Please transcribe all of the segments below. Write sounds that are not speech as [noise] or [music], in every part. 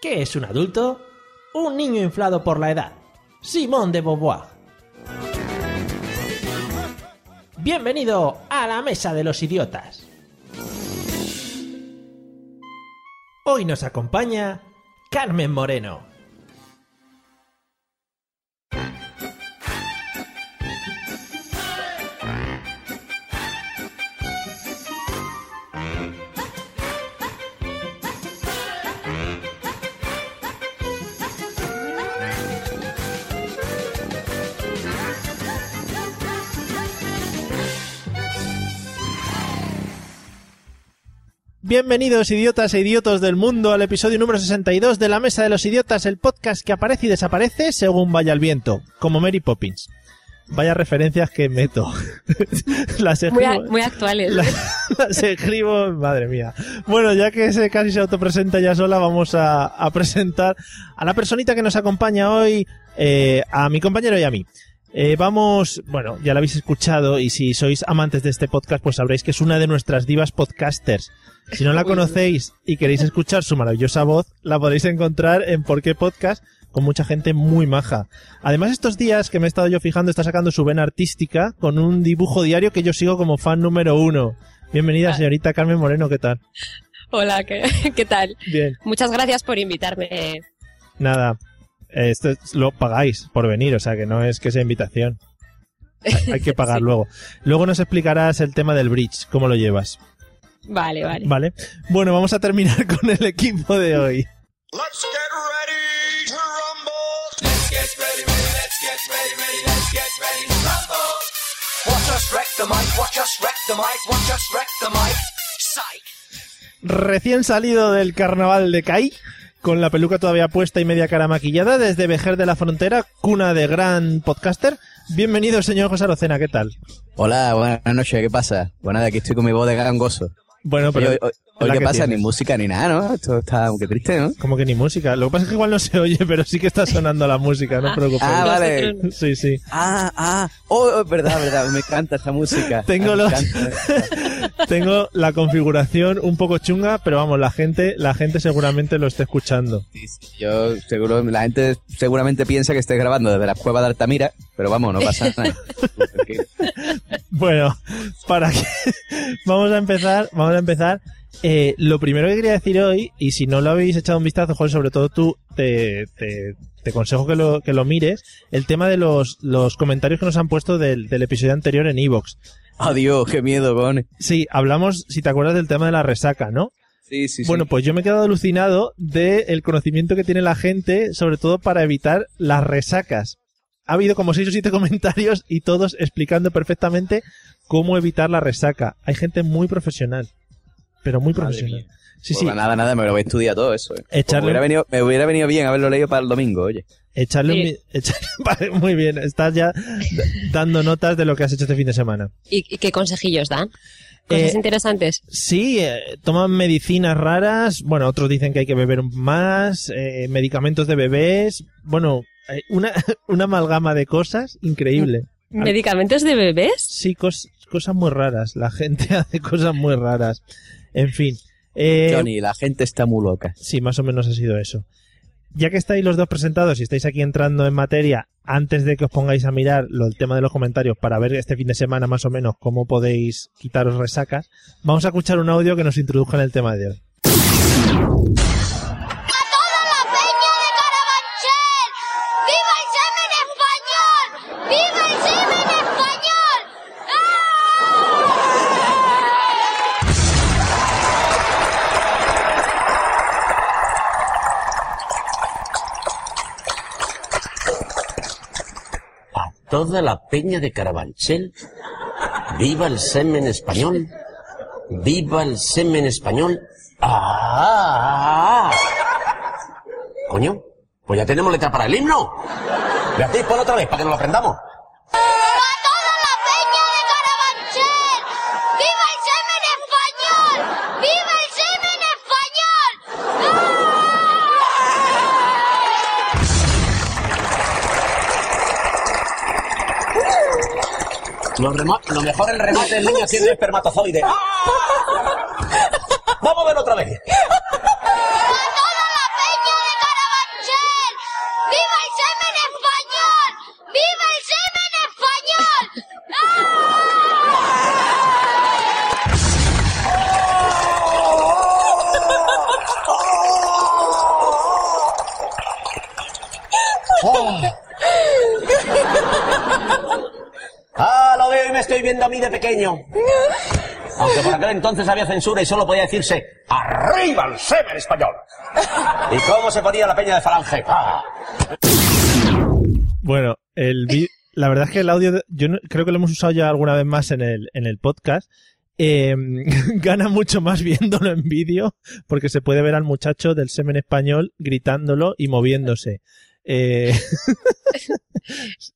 ¿Qué es un adulto? Un niño inflado por la edad. Simón de Beauvoir. Bienvenido a la Mesa de los Idiotas. Hoy nos acompaña Carmen Moreno. Bienvenidos idiotas e idiotos del mundo al episodio número 62 de La Mesa de los Idiotas, el podcast que aparece y desaparece según vaya el viento, como Mary Poppins. Vaya referencias que meto. [laughs] las Muy, escribo, a- muy actuales. [laughs] la- las escribo, madre mía. Bueno, ya que se casi se autopresenta ya sola, vamos a, a presentar a la personita que nos acompaña hoy, eh, a mi compañero y a mí. Eh, vamos, bueno, ya la habéis escuchado y si sois amantes de este podcast, pues sabréis que es una de nuestras divas podcasters. Si no la conocéis y queréis escuchar su maravillosa voz, la podéis encontrar en Por qué Podcast con mucha gente muy maja. Además, estos días que me he estado yo fijando, está sacando su vena artística con un dibujo diario que yo sigo como fan número uno. Bienvenida, señorita Carmen Moreno, ¿qué tal? Hola, ¿qué, qué tal? Bien, Muchas gracias por invitarme. nada. Eh, Esto es- lo pagáis por venir, o sea que no es que sea invitación. Hay, hay que [laughs] pagar Sí. luego. Luego nos explicarás el tema del bridge, cómo lo llevas. Vale, vale. Vale. Bueno, vamos a terminar [laughs] con el equipo de hoy. Let's get ready to rumble. Let's get ready, ready, let's get ready, ready, let's get ready to rumble. Watch us wreck the mic, watch us wreck the mic, watch us wreck the mic. Psych. Recién salido del carnaval de CAI, con la peluca todavía puesta y media cara maquillada, desde Vejer de la Frontera, cuna de gran podcaster. Bienvenido, señor José Arocena, ¿qué tal? Hola, buenas noches, ¿qué pasa? Bueno, de aquí estoy con mi voz de gangoso. Bueno, pero... Hoy, hoy la ¿qué que pasa? tienes. Ni música ni nada, ¿no? Esto está muy triste, ¿no? Como que ni música. Lo que pasa es que igual no se oye, pero sí que está sonando la música, no os preocupéis. Ah, vale. Sí, sí. Ah, ah, oh, oh, es verdad, verdad, me encanta esta música. Tengo Me los- encanta. [laughs] Tengo la configuración un poco chunga, pero vamos, la gente, la gente seguramente lo está escuchando. Sí, sí, Yo seguro, la gente seguramente piensa que estoy grabando desde la cueva de Altamira, pero vamos, no pasa nada. [laughs] Bueno, para que [laughs] vamos a empezar, vamos a empezar. Eh, lo primero que quería decir hoy, y si no lo habéis echado un vistazo, Joder, sobre todo tú, te, te, te aconsejo que lo, que lo mires, el tema de los, los comentarios que nos han puesto del, del episodio anterior en Evox. Adiós, qué miedo, con. Sí, hablamos, si te acuerdas del tema de la resaca, ¿no? Sí, sí, sí. Bueno, pues yo me he quedado alucinado del conocimiento que tiene la gente, sobre todo para evitar las resacas. Ha habido como seis o siete [laughs] comentarios y todos explicando perfectamente cómo evitar la resaca. Hay gente muy profesional, pero muy Madre profesional. mía. Sí, Pues sí, nada, nada, me lo voy a estudiar todo eso. Eh. Pues me, hubiera venido, me hubiera venido bien haberlo leído para el domingo, oye. echarle Sí. [laughs] echarle- vale, muy bien, estás ya dando notas de lo que has hecho este fin de semana. ¿Y, y qué consejillos dan? Cosas Eh, interesantes. Sí, eh, toman medicinas raras, bueno, otros dicen que hay que beber más, eh, medicamentos de bebés, bueno, eh, una, [laughs] una amalgama de cosas increíble. [laughs] ¿Medicamentos de bebés? Sí, cos- cosas muy raras, la gente hace cosas muy raras. En fin, eh, Johnny, la gente está muy loca. sí, más o menos ha sido eso. Ya que estáis los dos presentados y estáis aquí entrando en materia, antes de que os pongáis a mirar lo, el tema de los comentarios para ver este fin de semana más o menos cómo podéis quitaros resacas, vamos a escuchar un audio que nos introduzca en el tema de hoy. toda la peña de Carabanchel. ¡Viva el semen español! ¡Viva el semen español! Toda la peña de Carabanchel. ¡Viva el semen español! ¡Viva el semen español! ¡Ah! Coño, pues ya tenemos letra para el himno. Beatriz, pon otra vez para que nos lo aprendamos. Lo, mejor el remate del niño tiene [laughs] espermatozoide. Vamos a verlo otra vez. ¡A toda la peña de Carabanchel! ¡Viva el semen español! ¡Viva el semen español! Ah, lo veo y me estoy viendo a mí de pequeño. Aunque por aquel entonces había censura y solo podía decirse ¡Arriba el semen español! ¿Y cómo se ponía la peña de falange? ¡Ah! Bueno, el la verdad es que el audio, yo no- creo que lo hemos usado ya alguna vez más en el, en el podcast. Eh, [laughs] gana mucho más viéndolo en vídeo porque se puede ver al muchacho del semen español gritándolo y moviéndose. Eh, [laughs]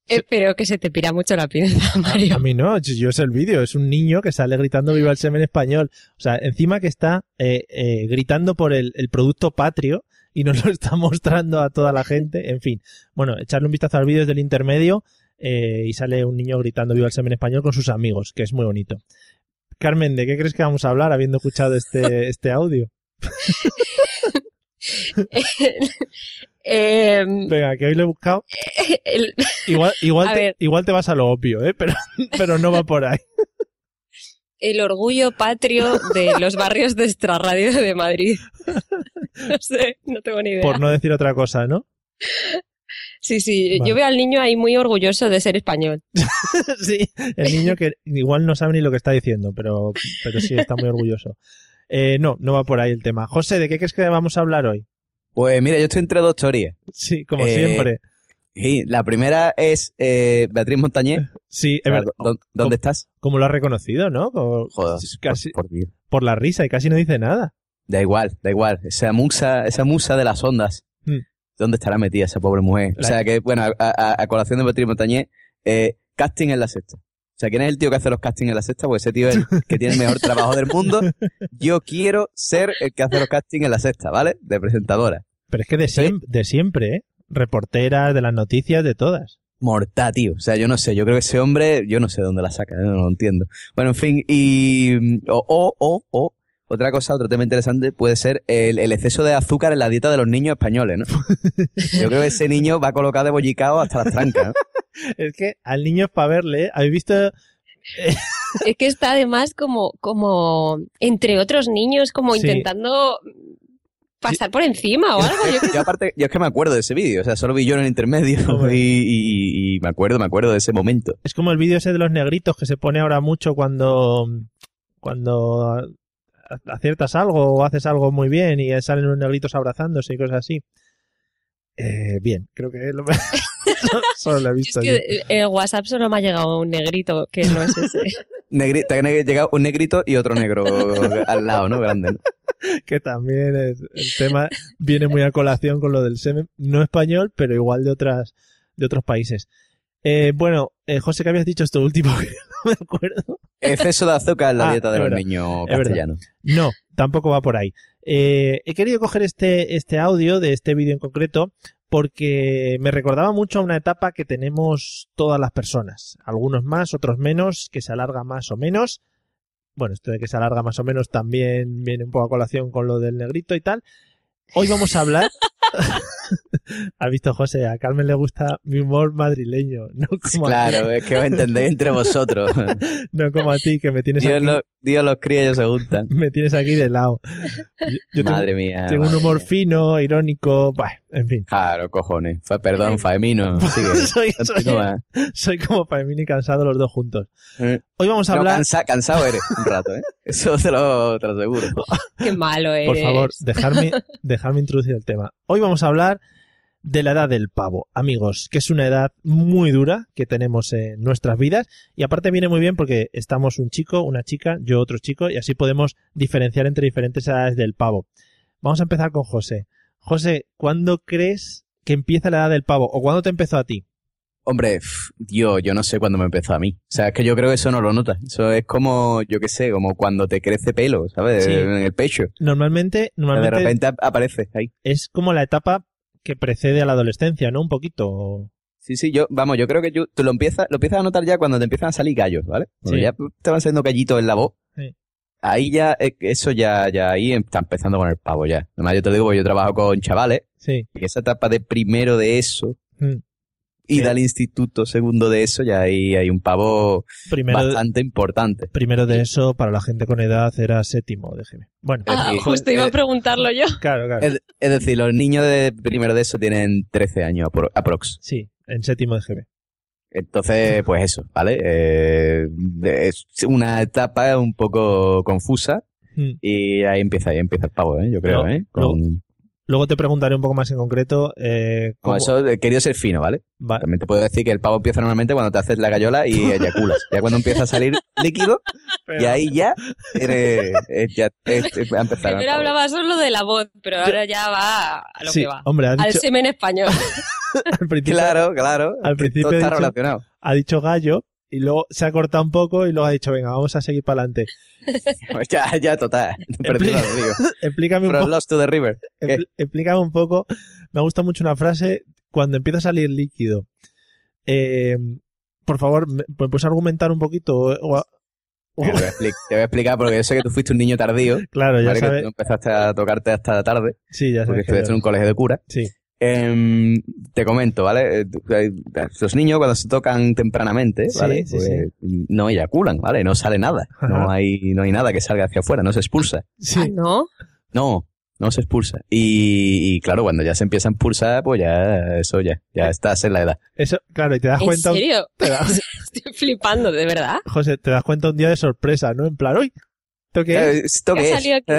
Eh, pero que se te pira mucho la pinza, [laughs] a Mario. mí no, yo sé el vídeo, es un niño que sale gritando viva el semen español. O sea, encima que está eh, eh, gritando por el, el producto patrio y nos lo está mostrando a toda la gente. En fin, bueno, echarle un vistazo al vídeo desde el intermedio eh, y sale un niño gritando viva el semen español con sus amigos, que es muy bonito. Carmen, ¿de qué crees que vamos a hablar habiendo escuchado este, este audio? [laughs] Eh, Venga, que hoy lo he buscado. [laughs] el- Igual, igual, te, igual te vas a lo obvio, ¿eh? Pero, [laughs] pero no va por ahí. el orgullo patrio de los barrios de Extrarradio de Madrid. No sé, no tengo ni idea. Por no decir otra cosa, ¿no? Sí, sí, Vale. yo veo al niño ahí muy orgulloso de ser español. [laughs] sí, el niño que igual no sabe ni lo que está diciendo, pero, pero sí está muy orgulloso. Eh, no, no va por ahí el tema. José, ¿de qué crees que vamos a hablar hoy? Pues mira, yo estoy entre dos teorías. Sí, como Eh, siempre. Y la primera es eh, Beatriz Montañé. Sí, es verdad. ¿Dó- ¿Dónde estás? Como lo has reconocido, ¿no? Como- Joder, casi por, por Dios. por la risa y casi no dice nada. Da igual, da igual. Esa musa, esa musa de las ondas. Hmm. ¿Dónde estará metida esa pobre mujer? O sea que, bueno, a, a- a colación de Beatriz Montañé, eh, casting en la sexta. O sea, ¿quién es el tío que hace los castings en la sexta? Pues ese tío es el que tiene el mejor [laughs] trabajo del mundo. Yo quiero ser el que hace los castings en la sexta, ¿vale? De presentadora. Pero es que de, siem- de siempre, ¿eh? Reporteras, de las noticias, de todas. Morta, tío. O sea, yo no sé. Yo creo que ese hombre, yo no sé dónde la saca, ¿eh? no lo entiendo. Bueno, en fin, y. O, o, o, o, otra cosa, otro tema interesante puede ser el, el exceso de azúcar en la dieta de los niños españoles, ¿no? [laughs] Yo creo que ese niño va colocado de bollicao hasta las trancas, ¿no? Es que al niño es para verle, ¿eh? ¿Habéis visto? Es que está además como, como entre otros niños, como Sí. intentando pasar por encima o algo. Yo Yo aparte, yo es que me acuerdo de ese vídeo, o sea, solo vi yo en el intermedio [laughs] y, y- y me acuerdo, me acuerdo de ese momento. Es como el vídeo ese de los negritos que se pone ahora mucho cuando, cuando aciertas algo o haces algo muy bien y salen unos negritos abrazándose y cosas así. Eh, bien, creo que lo... [laughs] [laughs] solo lo he es visto que yo. el WhatsApp solo me ha llegado un negrito que no es ese. [laughs] Negri- te ha llegado un negrito y otro negro al lado, ¿no? Grande, ¿no? que también es- el tema viene muy a colación con lo del semen, no español, pero igual de otras de otros países. Eh, bueno, eh, José, ¿qué habías dicho esto último? Que no me acuerdo. Exceso de azúcar en la Ah, dieta de es los niños es castellanos. No, tampoco va por ahí. Eh, he querido coger este, este audio de este vídeo en concreto porque me recordaba mucho a una etapa que tenemos todas las personas. Algunos más, otros menos, que se alarga más o menos. Bueno, esto de que se alarga más o menos también viene un poco a colación con lo del negrito y tal. Hoy vamos a hablar. [laughs] Has visto, José, a Carmen le gusta mi humor madrileño, no como, a, Claro, es que os entendéis entre vosotros. [laughs] no como a ti, que me tienes, Dios, aquí, lo- Dios los cría y ellos se juntan. [laughs] me tienes aquí de lado. Yo, yo tengo- Madre mía. Tengo un humor mía. fino, irónico, bah, en fin. Claro, cojones. Fa- perdón, Faemino. [laughs] Sigue. [laughs] soy, soy, Continúa. soy como Paimini cansado los dos juntos. Eh. Hoy vamos a No, hablar, cansa- cansado eres un rato, ¿eh? [laughs] Eso te lo, te lo aseguro. Qué malo eres. por favor, dejarme, dejarme introducir el tema. Hoy vamos a hablar de la edad del pavo, amigos, que es una edad muy dura que tenemos en nuestras vidas y aparte viene muy bien porque estamos un chico, una chica, yo otro chico y así podemos diferenciar entre diferentes edades del pavo. Vamos a empezar con José. José, ¿cuándo crees que empieza la edad del pavo? ¿O cuándo te empezó a ti? Hombre, yo, yo no sé cuándo me empezó a mí. O sea, es que yo creo que eso no lo notas. Eso es como, yo qué sé, como cuando te crece pelo, ¿sabes? Sí. En el pecho. Normalmente, De normalmente repente ap- aparece ahí. es como la etapa que precede a la adolescencia, ¿no? Un poquito. Sí, sí, yo, vamos, yo creo que yo, tú lo empiezas, lo empiezas a notar ya cuando te empiezan a salir gallos, ¿vale? Cuando Sí. ya te van saliendo gallitos en la voz. Sí. Ahí ya, eh, eso ya, ya ahí está empezando con el pavo ya. Además, yo te digo, porque yo trabajo con chavales, Sí. y esa etapa de primero de eso, Mm. y Sí. del instituto segundo de eso, ya ahí hay un pavo Primero, bastante importante. primero de eso, para la gente con edad, era séptimo, déjeme. Bueno, Ah, justo iba a Eh, preguntarlo yo. claro, claro. Es, es decir, los niños de primero de eso tienen 13 años apro- aprox. Sí, en séptimo de GB. Entonces, pues eso, ¿vale? Eh, es una etapa un poco confusa Mm. y ahí empieza, ahí empieza el pavo, ¿eh? Yo creo, ¿eh? Con, Luego te preguntaré un poco más en concreto. Eh, con cómo- eso he querido ser fino, ¿vale? Va- También te puedo decir que el pavo empieza normalmente cuando te haces la gallola y eyaculas. ya cuando empieza a salir [laughs] líquido, y ahí ya, eres, eh, ya eh, eh, va a empezar. Primero hablaba solo de la voz, pero ahora ya va a lo sí, que va. hombre, ha Al dicho, semen español. [laughs] al principio, Claro, claro. Al principio todo está dicho- relacionado. ha dicho gallo y luego se ha cortado un poco y luego ha dicho, venga, vamos a seguir para adelante. Pues [laughs] ya, ya, total. [laughs] [laughs] Explícame un From poco. lost to the river. Explícame un poco. Me gusta mucho una frase cuando empieza a salir líquido. Eh, por favor, ¿me puedes argumentar un poquito? O- o- o- Te voy, a expli- te voy a explicar porque yo sé que tú fuiste un niño tardío. claro, ya ¿vale? Que sabes. tú empezaste a tocarte hasta tarde, Sí, ya porque sabes. que estudiaste yo- en un colegio de cura. Sí, Em, te comento, ¿vale? Eh, Los niños cuando se tocan tempranamente, Sí, ¿vale? sí, Pues, no eyaculan, ¿vale? No sale nada. Ajá. No hay, no hay nada que salga hacia afuera, no se expulsa. sí. Ah, ¿no? No, no se expulsa. Y, y claro, cuando ya se empieza a expulsar, pues ya, eso ya, ya estás en la edad. Eso, claro, y te das ¿En cuenta. un- serio? [laughs] te das- [laughs] Estoy flipando, ¿de verdad? José, te das cuenta un día de sorpresa, ¿no? En plan, uy, ¿esto qué Eh, es? ¿Esto ¿Qué qué [laughs] ha es? salido aquí?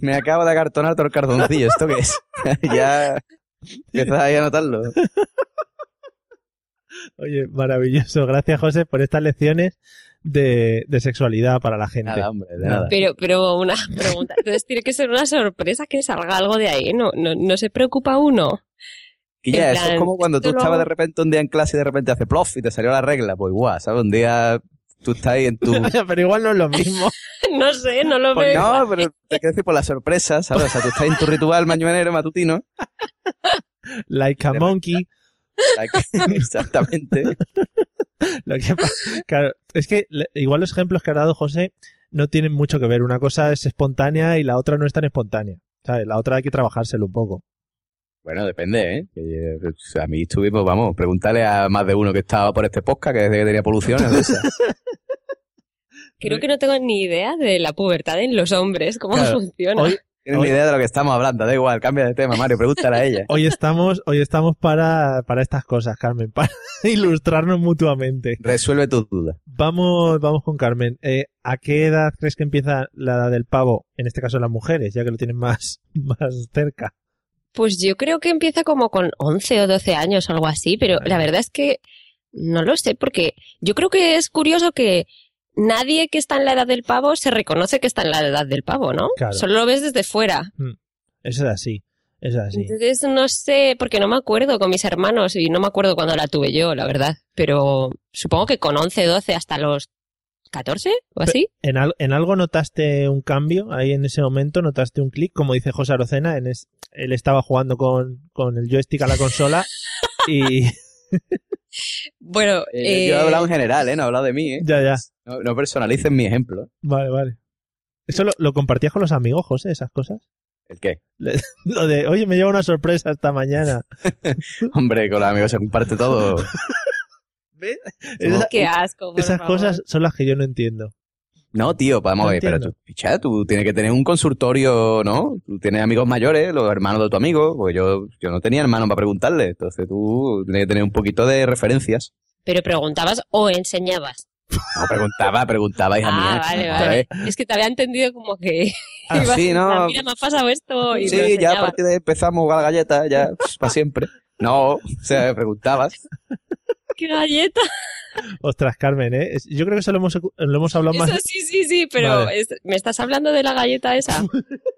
Me acabo de acartonar todo el cartoncillo. ¿Esto qué es? [laughs] [laughs] ya empiezas ahí a notarlo. Oye, maravilloso. Gracias, José, por estas lecciones de, de sexualidad para la gente. Nada, hombre, de nada. Pero, pero una pregunta. Entonces tiene que ser una sorpresa que salga algo de ahí. No, no, no se preocupa uno. Y ya, eso es como cuando tú lo estabas de repente un día en clase y de repente hace plof y te salió la regla. Pues igual, ¿sabes? Un día tú estás ahí en tu... [laughs] Pero igual no es lo mismo. [laughs] No sé, no lo Pues veo. no, pero te quiero decir por la sorpresa, ¿sabes? O sea, tú estás en tu ritual mañanero matutino. Like a monkey. [laughs] Like- Exactamente. Lo que pa- claro, es que igual los ejemplos que ha dado José no tienen mucho que ver. Una cosa es espontánea y la otra no es tan espontánea. ¿sabes? La otra hay que trabajárselo un poco. Bueno, depende, ¿eh? Que, eh, pues, a mí estuvimos, vamos, preguntarle a más de uno que estaba por este podcast que desde que tenía poluciones. Creo que no tengo ni idea de la pubertad en los hombres, cómo Claro. funciona. Hoy, Tienes ni idea de lo que estamos hablando, da igual, cambia de tema, Mario, pregúntale a ella. [laughs] hoy estamos, hoy estamos para, para estas cosas, Carmen, [laughs] para ilustrarnos mutuamente. Resuelve tus dudas. Vamos, vamos con Carmen. Eh, ¿A qué edad crees que empieza la edad del pavo? En este caso las mujeres, ya que lo tienen más, [laughs] más cerca. Pues yo creo que empieza como con 11 o 12 años o algo así, pero la verdad es que no lo sé porque yo creo que es curioso que nadie que está en la edad del pavo se reconoce que está en la edad del pavo, ¿no? Claro. Solo lo ves desde fuera. Eso es así. Es así. Entonces no sé, porque no me acuerdo con mis hermanos y no me acuerdo cuando la tuve yo, la verdad. Pero supongo que con 11, 12 hasta los 14 o así. ¿En, al- en algo notaste un cambio ahí en ese momento? ¿Notaste un clic? Como dice José Arocena, en es- él estaba jugando con, con el joystick a la consola y [laughs] Bueno, Eh, eh, Yo he hablado en general, ¿eh? No he hablado de mí, ¿eh? ya, ya. No, no personalicen mi ejemplo. Vale, vale. ¿Eso lo, lo compartías con los amigos, José, esas cosas? ¿El qué? [laughs] Lo de, oye, me lleva una sorpresa esta mañana. [laughs] Hombre, con los amigos se comparte todo. [laughs] Esa- qué asco. por esas favor. cosas son las que yo no entiendo. No, tío, vamos No a ver, pero tú, picha, tú tienes que tener un consultorio, ¿no? Tú tienes amigos mayores, los hermanos de tu amigo, porque yo, yo no tenía hermanos para preguntarle, entonces tú tienes que tener un poquito de referencias. Pero preguntabas o enseñabas. No, preguntaba, preguntaba, hija ah, mía. vale, A vale. Es que te había entendido como que Ah, sí, no. Mira, me ha pasado esto y me Sí, ya a partir de ahí empezamos a jugar a la galleta, ya, [laughs] para siempre. No, o sea, preguntabas. [laughs] ¡Qué galleta! Ostras, Carmen, ¿eh? Yo creo que eso lo hemos, lo hemos hablado más. Eso sí, sí, sí, pero Vale. es- ¿me estás hablando de la galleta esa? [laughs]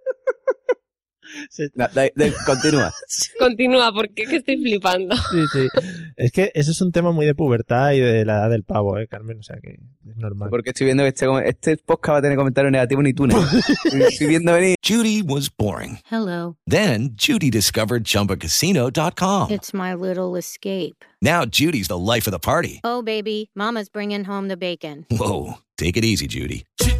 Continúa. [laughs] Continúa, porque es que estoy flipando. Sí, sí. Es que eso es un tema muy de pubertad y de la edad del pavo, ¿eh, Carmen? O sea que es normal. Porque estoy viendo que este, este podcast va a tener comentarios negativos ni tú, ni. [laughs] Estoy viendo venir. Judy was boring. Hello. Then Judy discovered ChumbaCasino.com. It's my little escape. Now Judy's the life of the party. Oh, baby, Mama's bringing home the bacon. Whoa, take it easy, Judy. [laughs]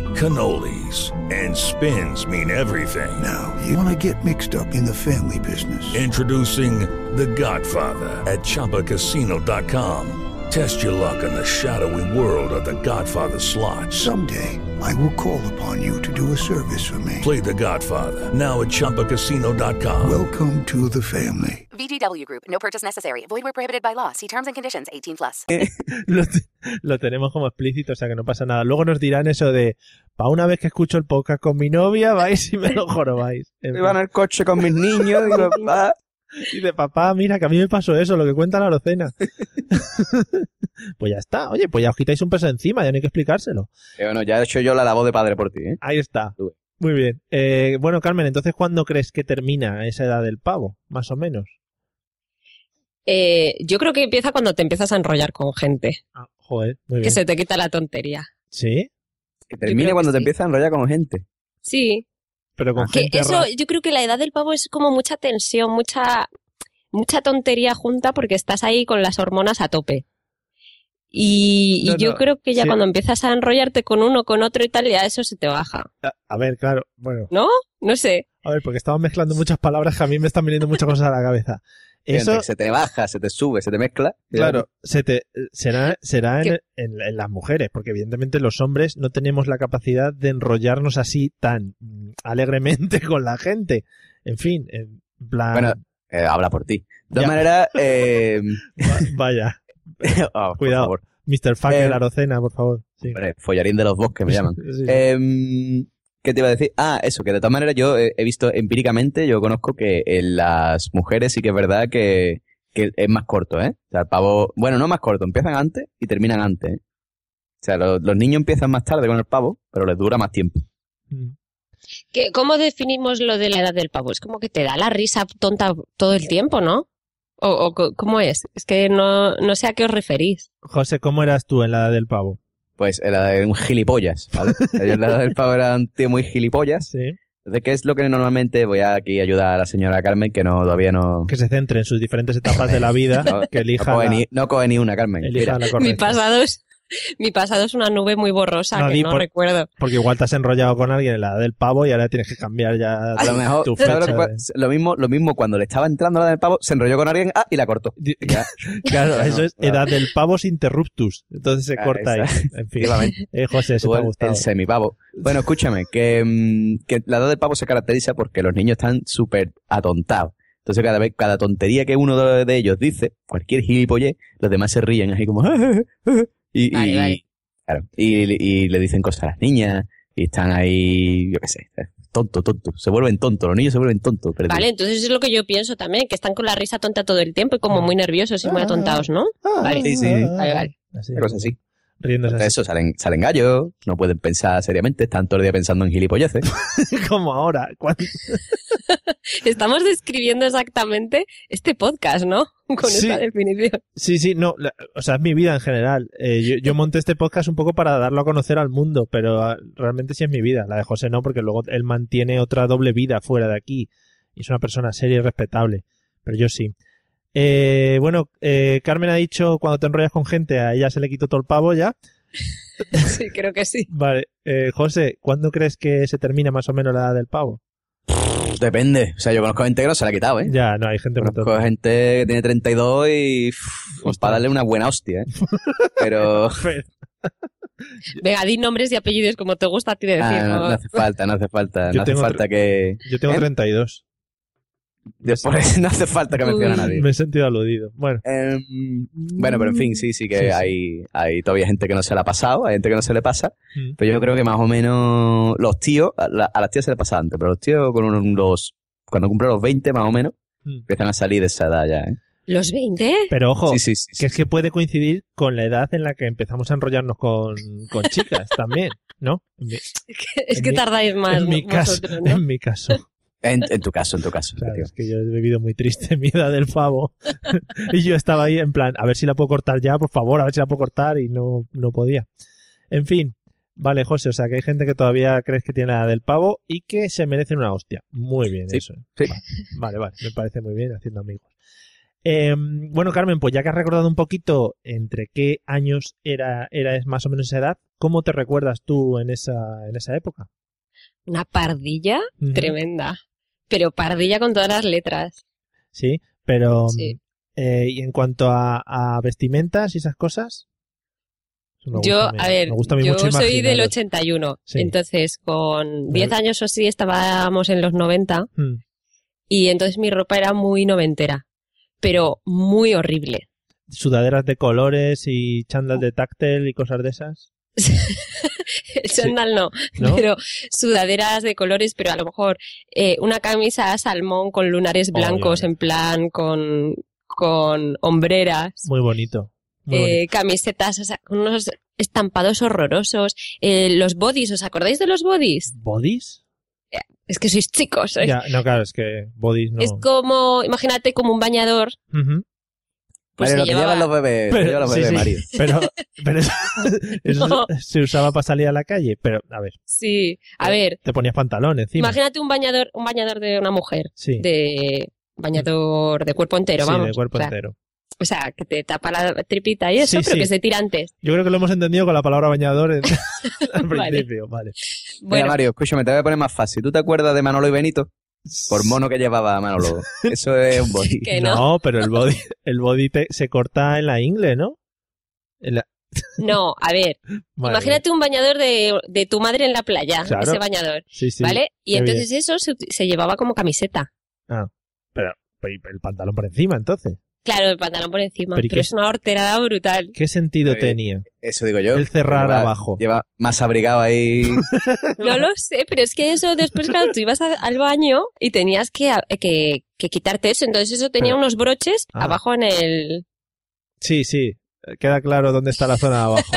cannolis, and spins mean everything. Now, you wanna get mixed up in the family business. Introducing The Godfather at ChumbaCasino.com. Test your luck in the shadowy world of The Godfather slot. Someday, I will call upon you to do a service for me. Play The Godfather now at ChumbaCasino.com. Welcome to the family. VGW Group. No purchase necessary. Void where prohibited by law. See terms and conditions. 18 plus. [laughs] lo, lo tenemos como explícito, o sea que no pasa nada. Luego nos dirán eso de, pa' una vez que escucho el podcast con mi novia, [laughs] vais y me lo jorobáis. Iba en el coche con mis niños. Digo, "Ah". Y de papá, mira, que a mí me pasó eso, lo que cuenta la Rocena. [laughs] pues ya está. Oye, pues ya os quitáis un peso encima, ya no hay que explicárselo. Eh, bueno, ya he hecho yo la labor de padre por ti, ¿eh? Ahí está. Muy bien. Eh, bueno, Carmen, entonces, ¿cuándo crees que termina esa edad del pavo? Más o menos. Eh, yo creo que empieza cuando te empiezas a enrollar con gente, Ah, joder, muy que bien. se te quita la tontería. ¿Sí? Que termine cuando que te sí. empiezas a enrollar con gente. Sí, Pero con que gente eso, rara. yo creo que la edad del pavo es como mucha tensión, mucha, mucha tontería junta porque estás ahí con las hormonas a tope. Y, y No, yo no, creo que ya sí. cuando empiezas a enrollarte con uno, con otro y tal, ya eso se te baja. A- A ver, claro, bueno. ¿No? No sé. A ver, porque estamos mezclando muchas palabras que a mí me están viniendo muchas cosas a la cabeza. Eso, Entre que Se te baja, se te sube, se te mezcla. claro, se te, será, será en, en- en las mujeres, porque evidentemente los hombres no tenemos la capacidad de enrollarnos así tan mm, alegremente [laughs] con la gente. En fin, en plan, Bueno, eh, habla por ti. De todas maneras, eh, va- vaya, [laughs] oh, por [laughs] Cuidado. favor. Mr. Fucker, Eh, Arocena, por favor. Sí. Hombre, follarín de los bosques me llaman. Sí, sí. Em, ¿Qué te iba a decir? Ah, eso, que de todas maneras yo eh, he visto empíricamente, yo conozco que en las mujeres sí que es verdad que, que es más corto, ¿eh? O sea, el pavo, bueno, no más corto, empiezan antes y terminan antes, ¿eh? O sea, lo- los niños empiezan más tarde con el pavo, pero les dura más tiempo. Mm. ¿Qué- ¿Cómo definimos lo de la edad del pavo? Es como que te da la risa tonta todo el tiempo, ¿no? ¿O, cómo es? Es que no, no sé a qué os referís. José, ¿cómo eras tú en la edad del pavo? Pues era de un gilipollas, ¿vale? En la del pavo era un tío muy gilipollas. Sí. Entonces, ¿qué es lo que normalmente voy a aquí ayudar a la señora Carmen, que no todavía no... Que se centre en sus diferentes etapas de la vida, [laughs] No, que elija, no, coge la, ni, no coge ni una, Carmen. elija la Mi pasado es, mi pasado es una nube muy borrosa No, que no por- recuerdo. Porque igual te has enrollado con alguien en la edad del pavo y ahora tienes que cambiar ya A lo mejor, tu ¿sabes lo, fecha. que de- pasa? lo mismo, lo mismo cuando le estaba entrando la del pavo, se enrolló con alguien, ah, y la cortó. Ya. [laughs] Claro, eso es claro. edad del pavos interruptus. Entonces se Ah, corta ahí. En fin. Eh, José, eso te ha el- gustado. El semipavo. Bueno, escúchame, que, mm, que la edad del pavo se caracteriza porque los niños están súper atontados. Entonces cada vez, cada tontería que uno de, de ellos dice, cualquier gilipollez, los demás se ríen así como... [laughs] y, Vale, y- vale. claro, y, y le dicen cosas a las niñas y están ahí, yo qué sé, tonto, tonto. Se vuelven tontos, los niños se vuelven tontos. perdidos. Vale, entonces es lo que yo pienso también, que están con la risa tonta todo el tiempo y como muy nerviosos y muy atontados, ¿no? Vale. Sí, sí. Vale, vale. Así, Una cosa así. Riéndose Entonces así. eso, salen, salen gallos, no pueden pensar seriamente, están todo el día pensando en gilipolleces. [laughs] [laughs] Como ahora. cuando- [laughs] Estamos describiendo exactamente este podcast, ¿no? Con Sí. esta definición. Sí, sí, no. la- o sea, es mi vida en general. Eh, yo, yo monté este podcast un poco para darlo a conocer al mundo, pero ah, realmente sí es mi vida. La de José no, porque luego él mantiene otra doble vida fuera de aquí. Y es una persona seria y respetable. Pero yo sí. Eh, bueno, eh, Carmen ha dicho cuando te enrollas con gente, a ella se le quitó todo el pavo ya. [laughs] Sí, creo que sí. Vale, eh, José, ¿cuándo crees que se termina más o menos la edad del pavo? Depende. O sea, yo conozco gente que no se la ha quitado, ¿eh? Ya, no, hay gente Conozco tonta. gente que tiene 32 y Ostras. para darle una buena hostia, ¿eh? [laughs] Pero [laughs] Venga, di nombres y apellidos como te gusta a ti decir. ah, no, ¿no? hace falta, no hace falta, Yo no hace tengo falta que... Yo tengo ¿Eh? 32. Después [laughs] no hace falta que mencione a nadie. Me he sentido aludido. Bueno. Em, bueno, pero en fin, sí, sí que Sí, sí. Hay, hay todavía gente que no se le ha pasado, hay gente que no se le pasa, Mm. pero yo creo que más o menos los tíos, a, la- a las tías se le pasa antes, pero los tíos con unos, los, cuando cumplen los 20 más o menos, Mm. empiezan a salir de esa edad ya, ¿eh? ¿Los 20? Pero ojo, Sí, sí, sí, que es que puede coincidir con la edad en la que empezamos a enrollarnos con, con chicas también, ¿no? En mi, [laughs] Es que mi- tardáis más en mi caso, vosotros, ¿no? en mi caso. En, en tu caso, en tu caso. Claro, es que yo he vivido muy triste [laughs] mi edad del pavo. [laughs] y yo estaba ahí en plan, a ver si la puedo cortar ya, por favor, a ver si la puedo cortar y no, no podía. En fin, vale, José, o sea que hay gente que todavía crees que tiene la edad del pavo y que se merecen una hostia. Muy bien, Sí, eso. sí. Vale, vale, me parece muy bien haciendo amigos. Eh, bueno, Carmen, pues ya que has recordado un poquito entre qué años era, era más o menos esa edad, ¿cómo te recuerdas tú en esa, en esa época? Una pardilla tremenda. Pero pardilla con todas las letras. Sí, pero Sí. eh, y en cuanto a, a vestimentas y esas cosas. Yo, a mí, a ver, a yo soy del imaginaros. 81. Sí. Entonces, con 10 años o así estábamos en los 90. Mm. Y entonces mi ropa era muy noventera. Pero muy horrible. Sudaderas de colores y chándal de táctil y cosas de esas. [laughs] El chándal no, ¿No? pero sudaderas de colores, pero a lo mejor eh, una camisa salmón con lunares blancos, en plan con, con hombreras, Muy bonito. Muy eh, bonito. camisetas, o sea, con unos estampados horrorosos, eh, los bodies, ¿os acordáis de los bodies? ¿Bodies? Es que sois chicos, ¿eh? Ya, no, claro, es que bodies no. Es como, imagínate como un bañador. Pues Mario, se lo que llevaba- llevan los bebés, los sí, bebés, sí, Mario. [laughs] Pero, pero eso, [laughs] eso No. se usaba para salir a la calle. Pero, a ver, Sí, a ver, te ponías pantalón encima. imagínate un bañador, un bañador de una mujer, Sí. de bañador de cuerpo entero, sí, vamos. de cuerpo o sea, entero. O sea, que te tapa la tripita y eso, Sí, pero sí. que se tira antes. Yo creo que lo hemos entendido con la palabra bañador en- [laughs] al principio. Vale. Mira, Bueno, Mario, escúchame, te voy a poner más fácil. ¿Tú te acuerdas de Manolo y Benito? Por mono que llevaba Manolo. Eso es un body. [laughs] que no. pero el body, el body te- se corta en la ingle, ¿no? En la- [laughs] No, a ver, Madre imagínate un bañador de, de tu madre en la playa, Claro. ese bañador, Sí, sí. ¿vale? Y entonces eso se, se llevaba como camiseta. Ah, pero, pero el pantalón por encima, entonces. Claro, el pantalón por encima, Pero ¿y pero, qué- es una horterada brutal. ¿Qué sentido Eh, tenía? Eso digo yo. El cerrar Lleva- abajo. Lleva más abrigado ahí. [laughs] No lo sé, pero es que eso después, claro, tú ibas a- al baño y tenías que, que, que quitarte eso, entonces eso tenía Pero- unos broches Ah. abajo en el... Sí, sí. Queda claro dónde está la zona de abajo.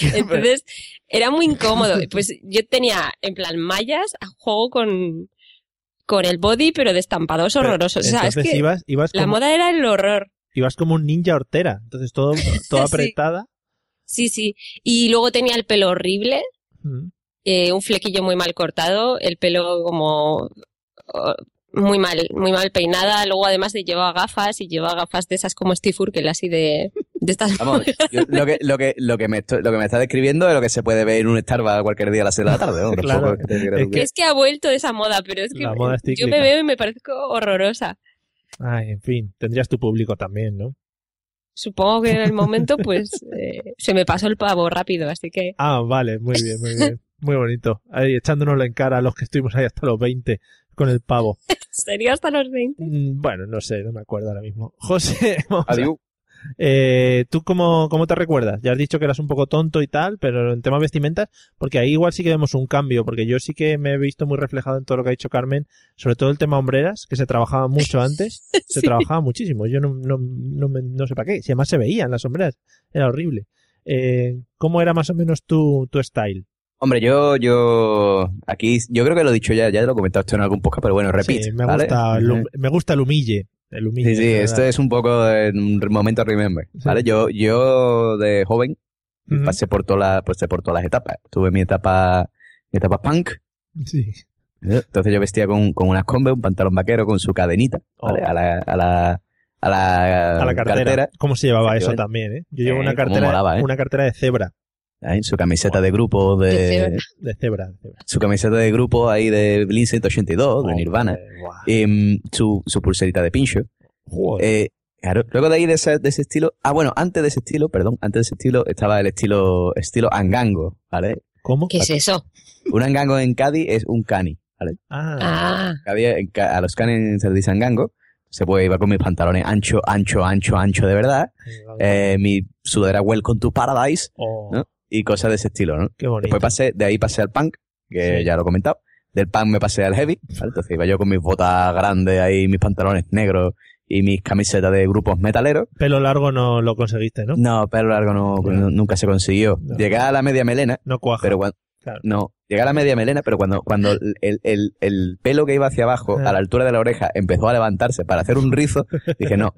[laughs] Entonces era muy incómodo. Pues yo tenía en plan mallas a juego con, con el body, pero de estampados Pero, horrorosos. O sea, es que ibas, ibas, la como, moda era el horror. ibas como un ninja hortera. Entonces todo, toda [laughs] Sí. apretada. Sí, sí. Y luego tenía el pelo horrible, Mm. eh, un flequillo muy mal cortado, el pelo como muy mal, muy mal peinada. Luego además de llevaba gafas y llevaba gafas de esas como Steve Urkel, así de, de estas. Vamos, [laughs] yo- lo, que, lo, que, lo, que me estoy- lo que me está describiendo es lo que se puede ver en un Starbucks cualquier día a las 6 de la tarde. ¿no? Claro. Es que Es ha vuelto esa moda, pero es que La moda es yo me veo y me parezco horrorosa. Ay, en fin. Tendrías tu público también, ¿no? Supongo que en el momento, pues, [laughs] eh, se me pasó el pavo rápido, así que Ah, vale. Muy bien, muy bien. [laughs] Muy bonito. Ahí echándonoslo en cara a los que estuvimos ahí hasta los 20 con el pavo. [laughs] sería hasta los 20. Mm, Bueno, no sé, no me acuerdo ahora mismo. [laughs] José, Adiós. Eh, ¿Tú cómo, cómo te recuerdas? Ya has dicho que eras un poco tonto y tal, pero en tema vestimentas, porque ahí igual sí que vemos un cambio, porque yo sí que me he visto muy reflejado en todo lo que ha dicho Carmen, sobre todo el tema hombreras, que se trabajaba mucho antes, [laughs] se Sí. trabajaba muchísimo, yo no, no, no, me- no sé para qué, si además se veían las sombreras, era horrible. Eh, ¿Cómo era más o menos tu, tu style? Hombre, yo, yo, aquí, yo creo que lo he dicho ya, ya lo he comentado esto en algún podcast, pero bueno, repito. Sí, me, gusta el, hum- me gusta el humille. El humille Sí, sí, de esto es un poco en un momento remember, Sí. ¿vale? Yo, yo de joven pasé por todas las, pasé por todas las etapas. Tuve mi etapa, mi etapa punk. Sí. Entonces yo vestía con, con unas Converse, un pantalón vaquero con su cadenita, ¿vale? Oh. A la, a la, a la, A la cartera. ¿Cómo se llevaba eso también, eh? Yo llevo Eh, una cartera, molaba, ¿eh? una cartera de cebra. Ahí, su camiseta de grupo De de, cebra. De cebra. de cebra. su camiseta de grupo ahí de Blink 182, de Nirvana. Guau. Y, mm, su, su pulserita de pincho. Eh, claro, luego de ahí de ese, de ese estilo, ah bueno, antes de ese estilo, perdón, antes de ese estilo estaba el estilo, estilo angango, ¿vale? ¿Cómo? ¿Qué es eso? Un angango en Cádiz es un cani, ¿vale? Ah, Ah, a los canes se les dicen gango. Se puede iba con mis pantalones ancho, ancho, ancho, ancho de verdad. Eh, mi sudadera Welcome to Paradise, oh, ¿no? Y cosas de ese estilo, ¿no? qué bonito. Después pasé, de ahí pasé al punk, que Sí. ya lo he comentado. Del punk me pasé al heavy, ¿vale? Entonces iba yo con mis botas grandes ahí, mis pantalones negros y mis camisetas de grupos metaleros. Pelo largo no lo conseguiste, ¿no? No, pelo largo no, nunca se consiguió. No. Llegué a la media melena, No cuaja. pero cuando, Claro. no, llegué a la media melena, pero cuando, cuando el, el, el pelo que iba hacia abajo, Ah. a la altura de la oreja, empezó a levantarse para hacer un rizo, [laughs] dije no,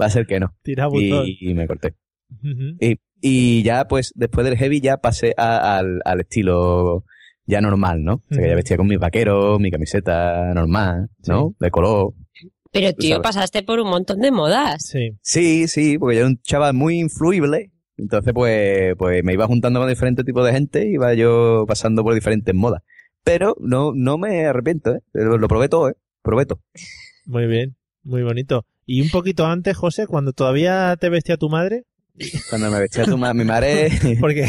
va a ser que no. Tira. Y, y me corté. Y, y ya, pues, después del heavy ya pasé a- al, al estilo ya normal, ¿no? O sea, que ya vestía con mis vaqueros, mi camiseta normal, ¿no? De color. pero tío, sabes. pasaste por un montón de modas. Sí. Sí, sí, porque yo era un chaval muy influible. Entonces, pues, pues me iba juntando con diferentes tipos de gente y iba yo pasando por diferentes modas. Pero no, no me arrepiento, ¿eh? Lo, lo probé todo, ¿eh? Probé todo. Muy bien, muy bonito. Y un poquito antes, José, cuando todavía te vestía tu madre, Cuando me vestía tu ma- mi madre... [laughs] porque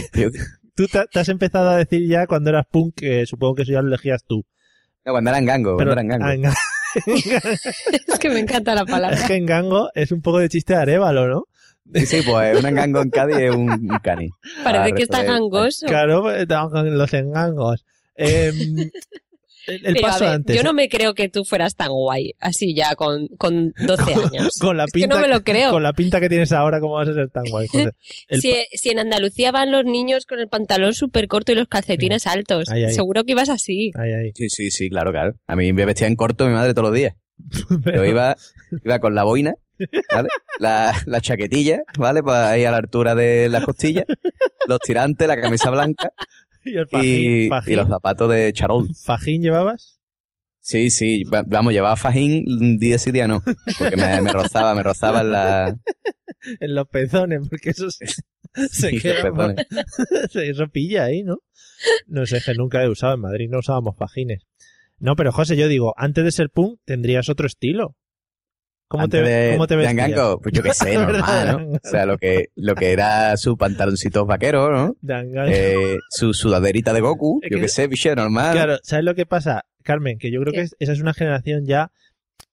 tú te, te has empezado a decir ya cuando eras punk, que supongo que eso ya lo elegías tú. no, cuando eran gango, Pero cuando eran gango. [laughs] es que me encanta la es palabra. que en Gango es un poco de chiste de Arevalo, ¿no? Sí, sí, pues un gango en Cádiz es un, un cani. Parece Ah, que está de- gangoso. Claro, pues, los engangos. Em, [laughs] el, el Pero, a paso ver, antes. yo no ¿eh? me creo que tú fueras tan guay, así ya con, con 12 años. con la Es que pinta no me lo creo. Con la pinta que tienes ahora, ¿cómo vas a ser tan guay, José? Si, si en Andalucía van los niños con el pantalón súper corto y los calcetines altos, Ay, ay. seguro que ibas así. Ay, ay. Sí, sí, sí, claro, claro. A mí me vestía en corto mi madre todos los días. [laughs] Yo iba, iba con la boina, ¿vale? La, la chaquetilla, ¿vale? Pues ahí a la altura de las costillas, los tirantes, la camisa blanca [laughs] Y el fajín, y, fajín. y los zapatos de charol. ¿Fajín llevabas? Sí, sí, va- vamos, llevaba fajín día sí, día no, porque me, me rozaba, me rozaba en la... [laughs] En los pezones, porque eso se, [laughs] se Sí, queda. pezones. eso pilla ahí, ¿no? No sé, que nunca he usado en Madrid, no usábamos fajines. No, pero José, yo digo, antes de ser punk tendrías otro estilo. ¿Cómo te, de, cómo te vestías? Pues yo qué sé, [laughs] normal, ¿no? O sea, lo que, lo que era su pantaloncito vaquero, ¿no? Eh, su sudaderita de Goku, Es yo que- qué sé, bicho, normal. Claro, ¿sabes lo que pasa, Carmen? Que yo creo ¿Qué? que es- esa es una generación ya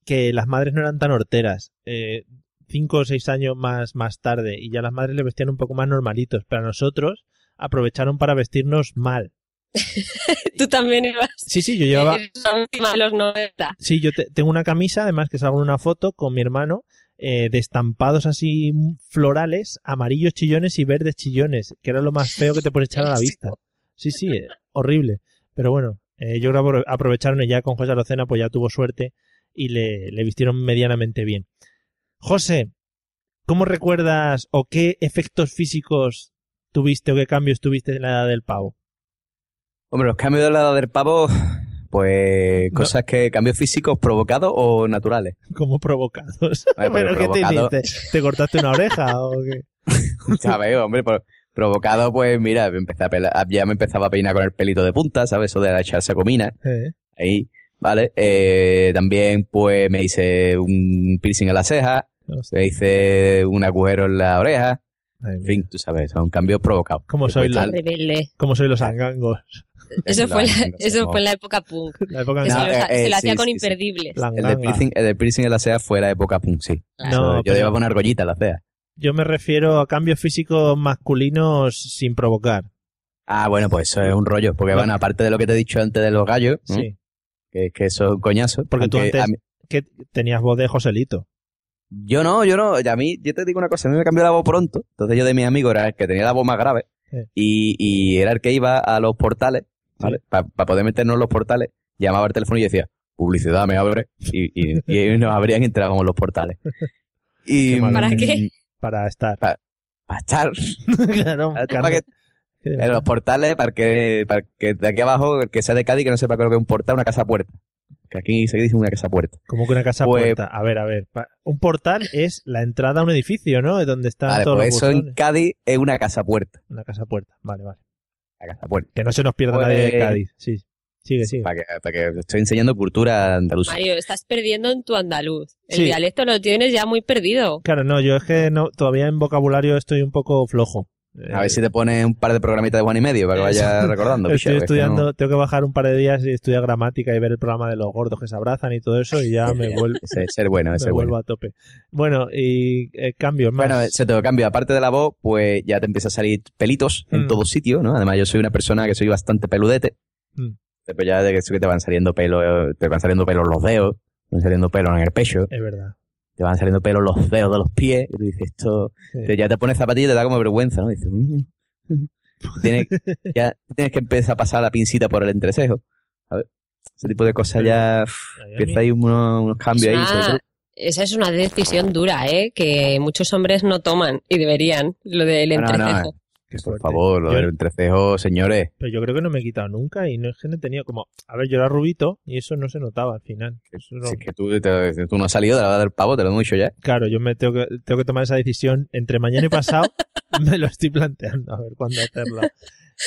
que las madres no eran tan horteras. Eh, cinco o seis años más, más tarde, y ya las madres le vestían un poco más normalitos. Pero a nosotros aprovecharon para vestirnos mal. [laughs] Tú también ibas. Sí, sí, yo llevaba. [laughs] Son los 90. Sí, yo te- tengo una camisa, además que salgo en una foto con mi hermano, eh, de estampados así florales, amarillos chillones y verdes chillones, que era lo más feo que te puedes echar a la vista. Sí, sí, eh, horrible. Pero bueno, eh, yo creo que apro- aprovecharon y ya con José Arocena, pues ya tuvo suerte y le, le vistieron medianamente bien. José, ¿cómo recuerdas o qué efectos físicos tuviste o qué cambios tuviste en la edad del pavo? Hombre, los cambios de la edad del pavo, pues cosas que, cambios físicos provocados o naturales. ¿Cómo provocados? Ay, pero ¿Pero qué te hiciste? ¿Te cortaste una oreja o qué? [laughs] ¿Sabes, hombre? Por- provocado, pues mira, empecé a pela- ya me empezaba a peinar con el pelito de punta, ¿sabes? Eso de echarse comina. Eh, Ahí, ¿vale? Eh, también, pues me hice un piercing en la ceja, hostia, me hice un agujero en la oreja. En fin, tú sabes, son cambios provocados. ¿Cómo soy la-. ¿Cómo soy los angangos? Eso fue, la, no eso fue en la época punk. La época Que en se, No, lo, eh, se eh, lo hacía sí, con sí, sí. imperdibles. El anganga. piercing, el piercing en la ceja fue la época punk, sí. No, Eso, yo pero- llevaba una argollita en la ceja. Yo me refiero a cambios físicos masculinos sin provocar. Ah, bueno, pues eso es un rollo, porque bueno, aparte de lo que te he dicho antes de los gallos, ¿no? Sí. que, que eso es un coñazo. Porque tú antes mí- que tenías voz de Joselito. yo no, yo no, a mí, yo te digo una cosa, a mí me cambió la voz pronto, entonces yo de mis amigos era el que tenía la voz más grave, Sí. y, y era el que iba a los portales, ¿vale? Para poder meternos en los portales, llamaba al teléfono y decía, publicidad, me abre, y, y, y nos abrían y entrábamos en los portales. Y. ¿Para qué? Para estar. Para estar [laughs] claro, para que- en los portales, para que, para que de aquí abajo, el que sea de Cádiz, que no sepa lo que es un portal, una casa puerta. Que aquí se dice una casa puerta. Como que una casa Pues- puerta. A ver, a ver. Un portal es la entrada a un edificio, ¿no? Es donde están Vale, todos pues eso en. Cádiz es una casa puerta. Una casa puerta. Vale, vale. Que no se nos pierda Pues- nadie de Cádiz. Sí. Sigue, sigue. Para que, para que estoy enseñando cultura andaluza. Mario, estás perdiendo en tu andaluz. El Sí. dialecto lo tienes ya muy perdido. Claro, no, yo es que no, todavía en vocabulario estoy un poco flojo. A ver si te pone un par de programitas de Juan y medio para que vayas recordando. Estoy que estudiando, no- tengo que bajar un par de días y estudiar gramática y ver el programa de los gordos que se abrazan y todo eso y ya [laughs] me vuelvo, ser bueno, [laughs] me bueno. vuelvo a tope. Bueno, y eh, cambios más. Bueno, se te cambia. Aparte de la voz, pues ya te empieza a salir pelitos en Mm. todo sitio, ¿no? Además, yo soy una persona que soy bastante peludete. Mm. Después ya de que te van saliendo pelos, te van saliendo pelos los dedos, te van saliendo pelos en el pecho, Es verdad. Te van saliendo pelos los dedos de los pies, y tú dices, esto, Sí. te- ya te pones zapatillas y te da como vergüenza, ¿no? Dices, "Mm". Tienes- [laughs] ya tienes que empezar a pasar la pincita por el entrecejo. A ver, ese tipo de cosas ya, empieza ahí unos, unos cambios ahí. Sobre esa es una decisión dura, ¿eh? Que muchos hombres no toman y deberían, lo del No, no, no, entrecejo. Qué Por fuerte. favor, lo Yo- del entrecejo, señores. Pero yo creo que no me he quitado nunca y no es que no he tenido como... A ver, yo era rubito y eso no se notaba al final. Eso no- Si es que tú, te- tú no has salido de la edad del pavo, te lo hemos dicho ya. Claro, yo me tengo que, tengo que tomar esa decisión entre mañana y pasado. [laughs] [laughs] me lo estoy planteando, a ver cuándo hacerlo.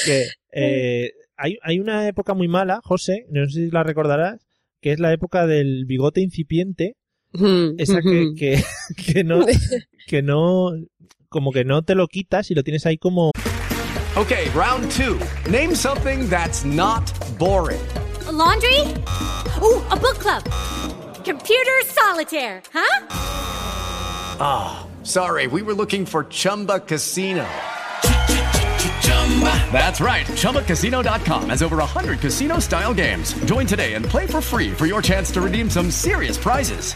Que eh, hay, hay una época muy mala, José, no sé si la recordarás, que es la época del bigote incipiente, Mm, esa que, que, [laughs] que no, que no, como que no te lo quitas y lo tienes ahí como... Okay, round two. Name something that's not boring. A laundry? Ooh, a book club. Computer solitaire, huh? Ah, sorry, we were looking for Chumba Casino. That's right. ChumbaCasino.com has over 100 casino style games. Join today and play for free for your chance to redeem some serious prizes.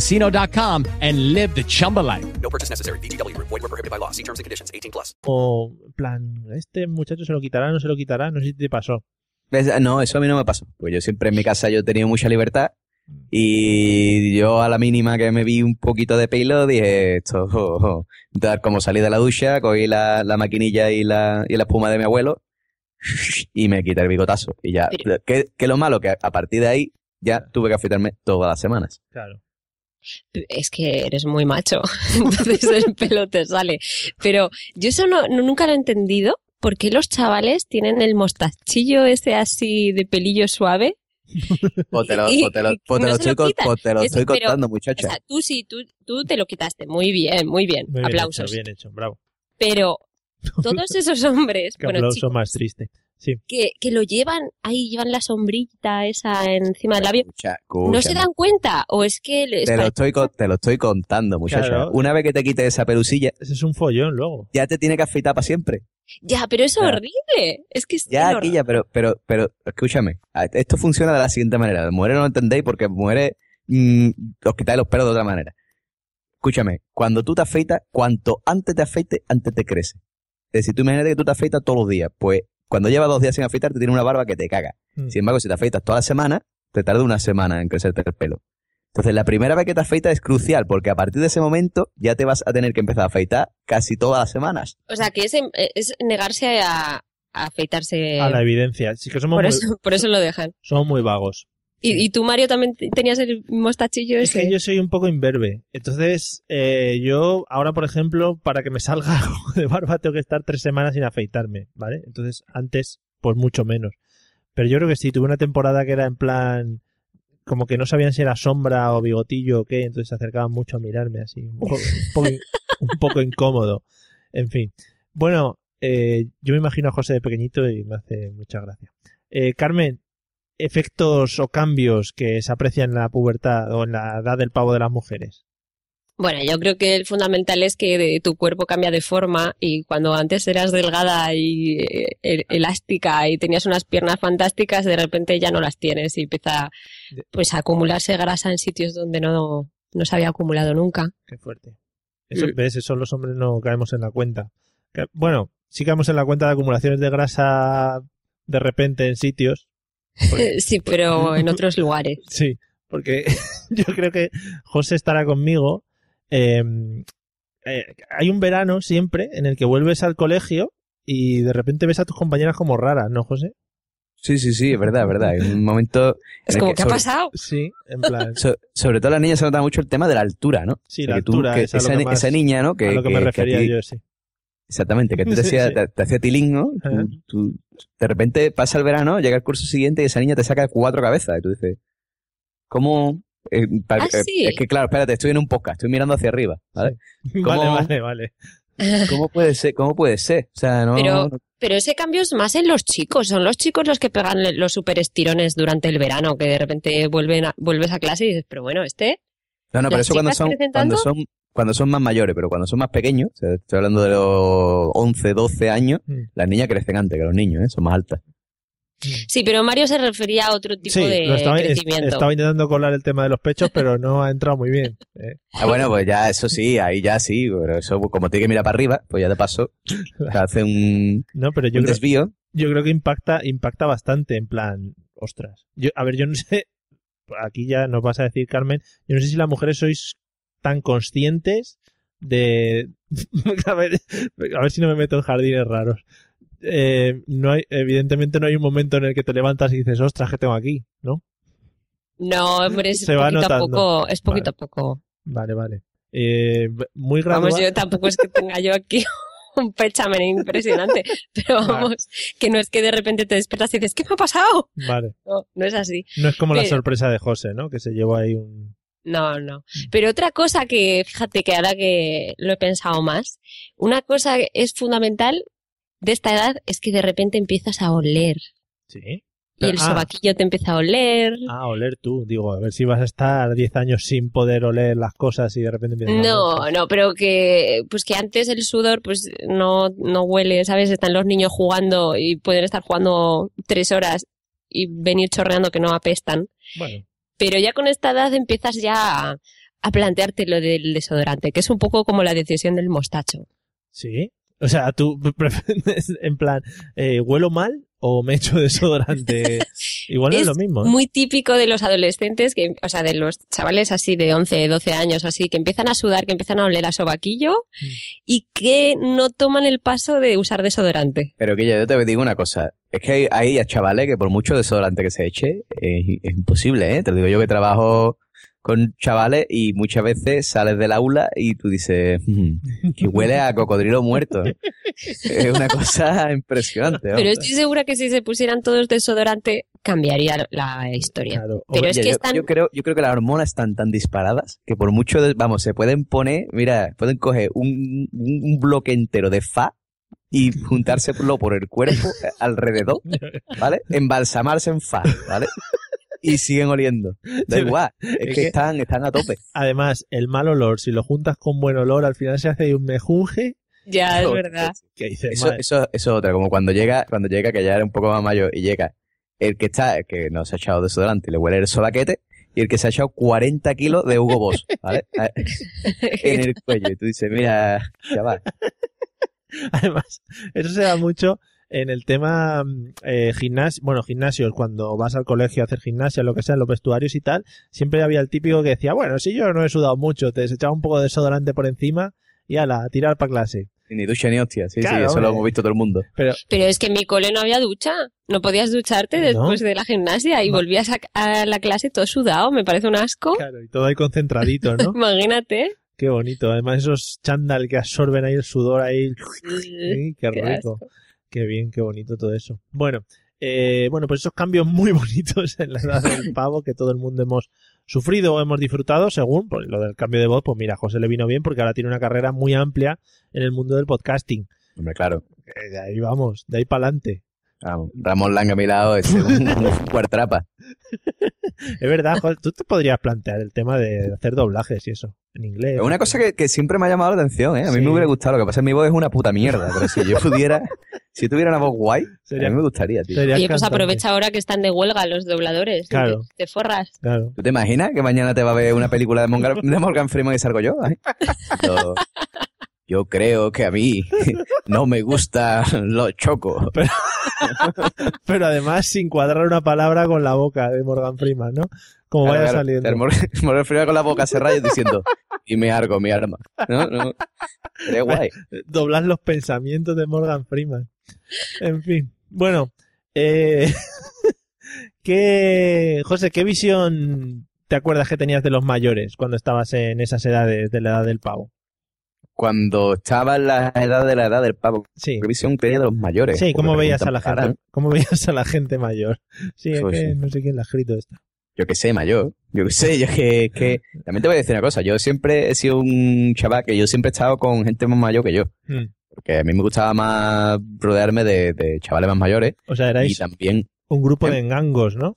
chumbacasino.com and live the Chumba life. No purchase necessary. VGW Group. Void were prohibited by law. See terms and conditions. 18 plus. O, en plan, este muchacho se lo quitará, no se lo quitará, no sé si te pasó. ¿Ves? No, eso a mí no me pasó. Pues yo siempre en mi casa yo he tenido mucha libertad y yo a la mínima que me vi un poquito de pelo dije esto, oh, oh. Entonces, como salí de la ducha, cogí la, la maquinilla y la, y la espuma de mi abuelo y me quité el bigotazo. Y ya, que, que lo malo que a partir de ahí ya tuve que afeitarme todas las semanas. Claro. Es que eres muy macho, [laughs] entonces el pelo te sale. Pero yo eso no, no- nunca lo he entendido. ¿Por qué los chavales tienen el mostachillo ese así de pelillo suave? [laughs] O te lo, Y- o te lo, y o te no lo se estoy, lo con- quitan. o te lo Es- estoy pero, contando, O muchacha. sea, tú sí, tú, tú te lo quitaste. Muy bien, muy bien. Muy bien Aplausos. hecho, bien hecho, bravo. Pero [laughs] todos esos hombres, Qué bueno, aplauso chicos, más triste. Sí. que, que lo llevan, ahí llevan la sombrita esa encima del labio, Escucha, ¿no se dan cuenta? ¿O es que les Te lo, estoy, con- te lo estoy contando, muchacha. Claro. Una vez que te quites esa pelusilla, Ese es un follón luego. ya te tiene que afeitar para siempre. Ya, pero es Ya. horrible. Es que es Ya, aquí ya, pero, pero, pero, escúchame. Esto funciona de la siguiente manera. Las mujeres no lo entendéis porque mujeres mm, os quitáis los pelos de otra manera. Escúchame, cuando tú te afeitas, cuanto antes te afeites, antes te crece. Es decir, tú imagínate que tú te afeitas todos los días. Pues cuando llevas dos días sin afeitar, te tiene una barba que te caga. Mm. Sin embargo, si te afeitas toda la semana, te tarda una semana en crecerte el pelo. Entonces, la primera vez que te afeitas es crucial, porque a partir de ese momento ya te vas a tener que empezar a afeitar casi todas las semanas. O sea, que es, em- es negarse a, a afeitarse. A la evidencia. Sí que somos, por, muy, eso, por eso lo dejan. somos muy vagos. ¿Y, y tú, Mario, también te- tenías el mostachillo Es ese? que yo soy un poco imberbe. Entonces, eh, yo ahora, por ejemplo, para que me salga [laughs] algo de barba, tengo que estar tres semanas sin afeitarme, ¿vale? Entonces, antes, pues mucho menos. Pero yo creo que sí, tuve una temporada que era en plan, como que no sabían si era sombra o bigotillo o qué, entonces se acercaban mucho a mirarme así, un poco, [laughs] un poco, un poco incómodo. En fin. Bueno, eh, yo me imagino a José de pequeñito y me hace mucha gracia. Eh, Carmen, efectos o cambios que se aprecian en la pubertad o en la edad del pavo de las mujeres. Bueno, yo creo que el fundamental es que de- tu cuerpo cambia de forma y cuando antes eras delgada y eh, el- elástica y tenías unas piernas fantásticas, de repente ya no las tienes y empieza pues a acumularse grasa en sitios donde no, no se había acumulado nunca. Qué fuerte. Eso, Mm. ¿Ves? Eso los hombres no caemos en la cuenta. Bueno, sí caemos en la cuenta de acumulaciones de grasa de repente en sitios. Porque- [laughs] Sí, pero [laughs] en otros lugares. Sí, porque [laughs] yo creo que José estará conmigo. eh, eh, hay un verano siempre en el que vuelves al colegio y de repente ves a tus compañeras como raras, ¿no, José? Sí, sí, sí, es verdad, es verdad. Hay un momento. Es como, ¿qué ha pasado? Sí, en plan. so- sobre todo a las niñas se nota mucho el tema de la altura, ¿no? Sí, O sea, la que tú- altura que es lo esa, que ni- más- esa niña, ¿no? Que, a lo que que- me que refería ti- yo, sí. Exactamente, que tú te, Sí, hacías- sí. te, te hacía tilín, ¿no? Tú- tú- de repente pasa el verano, llega el curso siguiente y esa niña te saca cuatro cabezas. Y tú dices, ¿cómo? Eh, pa- Ah, eh, sí. Es que claro, espérate, estoy en un podcast, estoy mirando hacia arriba, ¿vale? Vale, [laughs] ¿Cómo- vale, vale. [laughs] ¿Cómo puede ser? ¿Cómo puede ser? O sea, no. Pero, pero ese cambio es más en los chicos. Son los chicos los que pegan los super estirones durante el verano, que de repente vuelven a- vuelves a clase y dices, pero bueno, este. No, no, pero ¿Las eso cuando son, cuando son más mayores, pero cuando son más pequeños, o sea, estoy hablando de los 11, 12 años, Mm. las niñas crecen antes que los niños, ¿eh? son más altas. Sí, pero Mario se refería a otro tipo Sí, de lo estaba, es- crecimiento. estaba intentando colar el tema de los pechos, pero no ha entrado muy bien. ¿eh? Ah, bueno, pues ya, eso sí, ahí ya sí, pero eso, como tiene que mirar para arriba, pues ya de paso, te hace un, No, pero yo un creo, desvío. yo creo que impacta, impacta bastante, en plan, ostras. Yo, a ver, yo no sé, aquí ya nos vas a decir, Carmen, yo no sé si las mujeres sois tan conscientes de... [laughs] a, ver, a ver si no me meto en jardines raros. Eh, no hay, evidentemente no hay un momento en el que te levantas y dices, ostras, ¿qué tengo aquí? ¿No? No, hombre, es Se va poquito a poco. Es poquito Vale. a poco. Vale, vale. Eh, muy gradual. Vamos, yo tampoco es que tenga yo aquí [laughs] un pechamen impresionante, pero vamos, que no es que de repente te despiertas y dices, ¿qué me ha pasado? Vale. No, no es así. No es como la sorpresa de José, ¿no? Que se llevó ahí un... No, no. Pero otra cosa que, fíjate que ahora que lo he pensado más, una cosa que es fundamental de esta edad es que de repente empiezas a oler. Sí. Y el Ah. sobaquillo te empieza a oler. Ah, oler tú. Digo, a ver si vas a estar 10 años sin poder oler las cosas y de repente empiezas a No, oler. no, pero que pues que antes el sudor pues no, no huele, ¿sabes? Están los niños jugando y pueden estar jugando tres horas y venir chorreando que no apestan. Bueno, Pero ya con esta edad empiezas ya a, a plantearte lo del desodorante, que es un poco como la decisión del mostacho. sí. O sea, tú [laughs] prefieres, en plan, eh, ¿huelo mal o me echo desodorante? [laughs] Igual es, es lo mismo. ¿eh? muy típico de los adolescentes, que, o sea, de los chavales así de 11, 12 años, así, que empiezan a sudar, que empiezan a oler a sobaquillo Mm. y que no toman el paso de usar desodorante. Pero que yo te digo una cosa, es que hay, chavales que por mucho desodorante que se eche, es, es imposible, ¿eh? Te lo digo yo que trabajo con chavales y muchas veces sales del aula y tú dices "Mm, que huele a cocodrilo muerto. ¿eh?". [laughs] Es una cosa impresionante. ¿no? Pero estoy segura que si se pusieran todos desodorante, cambiaría la historia. Pero es que yo, están... yo creo, yo creo que las hormonas están tan disparadas que por mucho, de- vamos, se pueden poner, mira, pueden coger un, un- un bloque entero de fa y [laughs] juntárselo por el cuerpo eh, alrededor, ¿vale? Embalsamarse en fa, ¿vale? Y siguen oliendo. Da Sí, igual, es, es que, que- están, están a tope. Además, el mal olor, si lo juntas con buen olor, al final se hace ahí un mejunje Ya, es verdad. que dices, Eso, eso, eso es otra, como cuando llega, cuando llega, que ya era un poco más mayor, y llega el que está, el que no se ha echado desodorante y le huele el sobaquete, y el que se ha echado 40 kilos de Hugo Boss, ¿vale? [laughs] en el cuello. Y tú dices, mira, chaval, Además, eso se da mucho en el tema mm, eh, gimnasio, bueno, gimnasios, cuando vas al colegio a hacer gimnasia, lo que sea, en los vestuarios y tal, siempre había el típico que decía, bueno, si yo no he sudado mucho, te echaba un poco de desodorante por encima y ala, a tirar para clase. ni ducha ni hostia, sí, Claro, sí, eso lo hemos visto todo el mundo. Pero, Pero es que en mi cole no había ducha. No podías ducharte después de la gimnasia y volvías a, a la clase todo sudado. Me parece un asco. claro, y todo ahí concentradito, ¿no? [laughs] Imagínate. Qué bonito. Además, esos chándal que absorben ahí el sudor ahí. Qué Qué rico. Qué bien, qué bonito todo eso. Bueno, eh, bueno, pues esos cambios muy [laughs] bonitos en la edad del [laughs] pavo que todo el mundo hemos sufrido o hemos disfrutado, según pues, lo del cambio de voz, pues mira, José le vino bien porque ahora tiene una carrera muy amplia en el mundo del podcasting. Hombre, claro. Eh, De ahí vamos, de ahí para adelante. Vamos, Ramón Langa a mi lado es un, [laughs] un cuartrapa. Es verdad, José, tú te podrías plantear el tema de hacer doblajes y eso, en inglés. Es una cosa que, que siempre me ha llamado la atención, ¿eh? A mí Sí. me hubiera gustado. Lo que pasa es que mi voz es una puta mierda, pero si yo pudiera, [laughs] si tuviera una voz guay, Sería- a mí me gustaría, tío. sería Oye, pues aprovecha ahora que están de huelga los dobladores. Claro. Te, te forras. Claro. ¿Tú te imaginas que mañana te va a ver una película de Morgan, de Morgan Freeman y salgo yo? ¿eh? [laughs] Yo, yo creo que a mí [laughs] no me gusta los chocos. [laughs] Pero además sin cuadrar una palabra con la boca de Morgan Freeman, ¿no? Como Claro, vaya saliendo. El Morgan, [laughs] Morgan Freeman con la boca cerrada y diciendo, y me argo mi arma. No, no. Sería guay. Doblar los pensamientos de Morgan Freeman. En fin. Bueno, eh, ¿qué, José, qué visión te acuerdas que tenías de los mayores cuando estabas en esas edades de la edad del pavo? Cuando estaba en la edad de la edad del pavo, Sí. ¿qué visión tenía de los mayores? Sí, ¿cómo veías a la gente? ¿Cómo veías a la gente mayor? Sí, es Pues que sí. no sé quién la ha escrito esto. Yo que sé, mayor. Yo que sé, yo que, que... [laughs] También te voy a decir una cosa. Yo siempre he sido un chaval que yo siempre he estado con gente más mayor que yo. Hmm. Porque a mí me gustaba más rodearme de, de chavales más mayores. O sea, Y erais también un grupo de engangos, ¿no?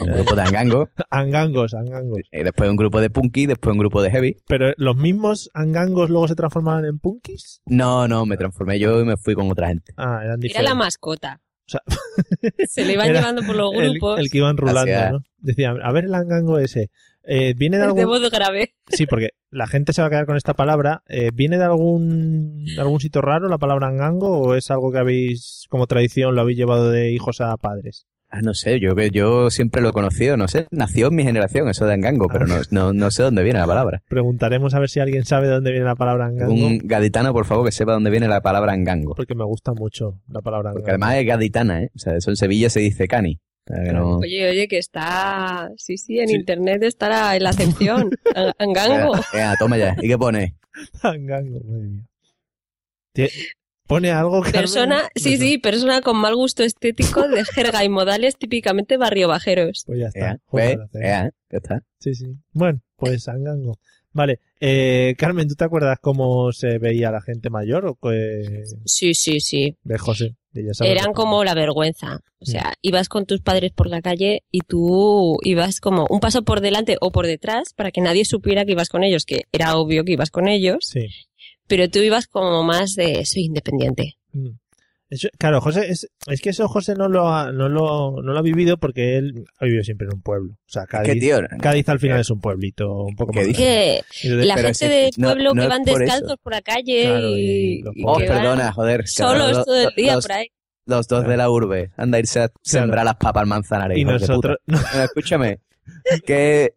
Un grupo de angangos. [laughs] Angangos, angangos. Y después un grupo de punky, después un grupo de heavy. Pero los mismos angangos luego se transformaban en punkis. No, no, me transformé yo y me fui con otra gente. Ah, eran Era diferentes. la mascota. O sea, [laughs] Se le iban Era llevando por los el, grupos. el que iban rulando, Gracias. ¿no? Decían, a ver el angango ese. Eh, ¿Viene de de algún...? voz grave. Sí, porque la gente se va a quedar con esta palabra. Eh, ¿Viene de algún, de algún sitio raro la palabra angango o es algo que habéis, como tradición, lo habéis llevado de hijos a padres? Ah, no sé, yo que yo siempre lo he conocido, no sé, nació en mi generación eso de angango, pero no, no, no sé dónde viene la palabra. Preguntaremos a ver si alguien sabe de dónde viene la palabra angango. Un gaditano, por favor, que sepa dónde viene la palabra angango. Porque me gusta mucho la palabra Porque angango. además es gaditana, ¿eh? O sea, eso en Sevilla se dice cani. No... Oye, oye, que está. Sí, sí, en internet estará en la. [laughs] An- Angango. Venga, toma ya. ¿Y qué pone? [laughs] Angango, madre mía. Pone algo Carmen? Persona, sí, sí, persona con mal gusto estético de jerga y modales típicamente barrio bajeros. Pues ya está. Hacer. Ea, ya está. Sí, sí. Bueno, pues Angango. Vale. Eh, Carmen, ¿tú te acuerdas cómo se veía la gente mayor o que... Sí, sí, sí. de José? De ya sabes Eran como la vergüenza. O sea, ibas con tus padres por la calle y tú ibas como un paso por delante o por detrás para que nadie supiera que ibas con ellos, que era obvio que ibas con ellos, Sí. Pero tú ibas como más de soy independiente. Mm. Eso- claro, José, es, es que eso José no lo, ha, no, lo, no lo ha vivido porque él ha vivido siempre en un pueblo. O sea, Cádiz, ¿Qué tío? Cádiz al final es un pueblito un poco ¿Qué más. Que Y de- la gente del pueblo no que van por descalzos eso. por la calle Claro, y, y Oh, perdona, joder. solos los- todo el día los- por ahí. Los dos de la urbe. Anda a irse a sembrar las papas al manzanares. Y nosotros... escúchame. Que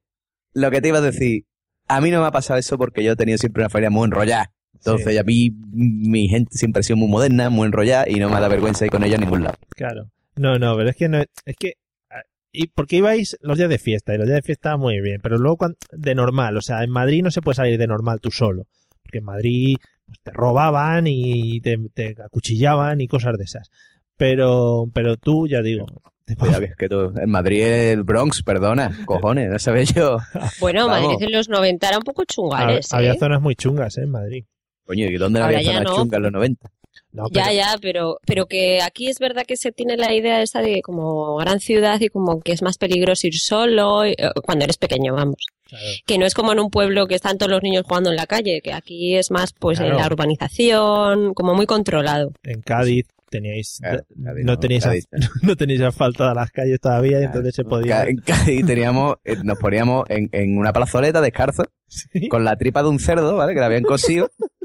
lo que te iba a decir. A mí no me ha pasado eso porque yo he tenido siempre una familia muy enrollada. Entonces, Sí. a mí, mi gente siempre ha sido muy moderna, muy enrollada y no me da vergüenza ir con ella a ningún lado. Claro. No, no, pero es que no es que ah, y porque ibais los días de fiesta y los días de fiesta muy bien, pero luego cuan- de normal, o sea, en Madrid no se puede salir de normal tú solo, porque en Madrid pues, te robaban y te, te acuchillaban y cosas de esas. Pero pero tú ya digo, te que es que tú, en Madrid el Bronx, perdona, cojones, no sabes yo. Bueno, Vamos. Madrid en los 90 era un poco chungales, había ¿eh? zonas muy chungas ¿eh? en Madrid. Coño, ¿y dónde Ahora había no. chungas en los 90? No, Ya, pero- ya, pero, pero que aquí es verdad que se tiene la idea esa de como gran ciudad y como que es más peligroso ir solo eh, cuando eres pequeño, vamos. Claro. Que no es como en un pueblo que están todos los niños jugando en la calle, que aquí es más pues en la urbanización, como muy controlado. En Cádiz teníais Claro, Cádiz no no, teníais Cádiz. [laughs] no teníais asfaltadas las calles todavía y entonces se podía En [laughs] Cádiz teníamos, eh, nos poníamos en, en una plazoleta descalzo, Sí. con la tripa de un cerdo, ¿vale? Que la habían cosido [laughs]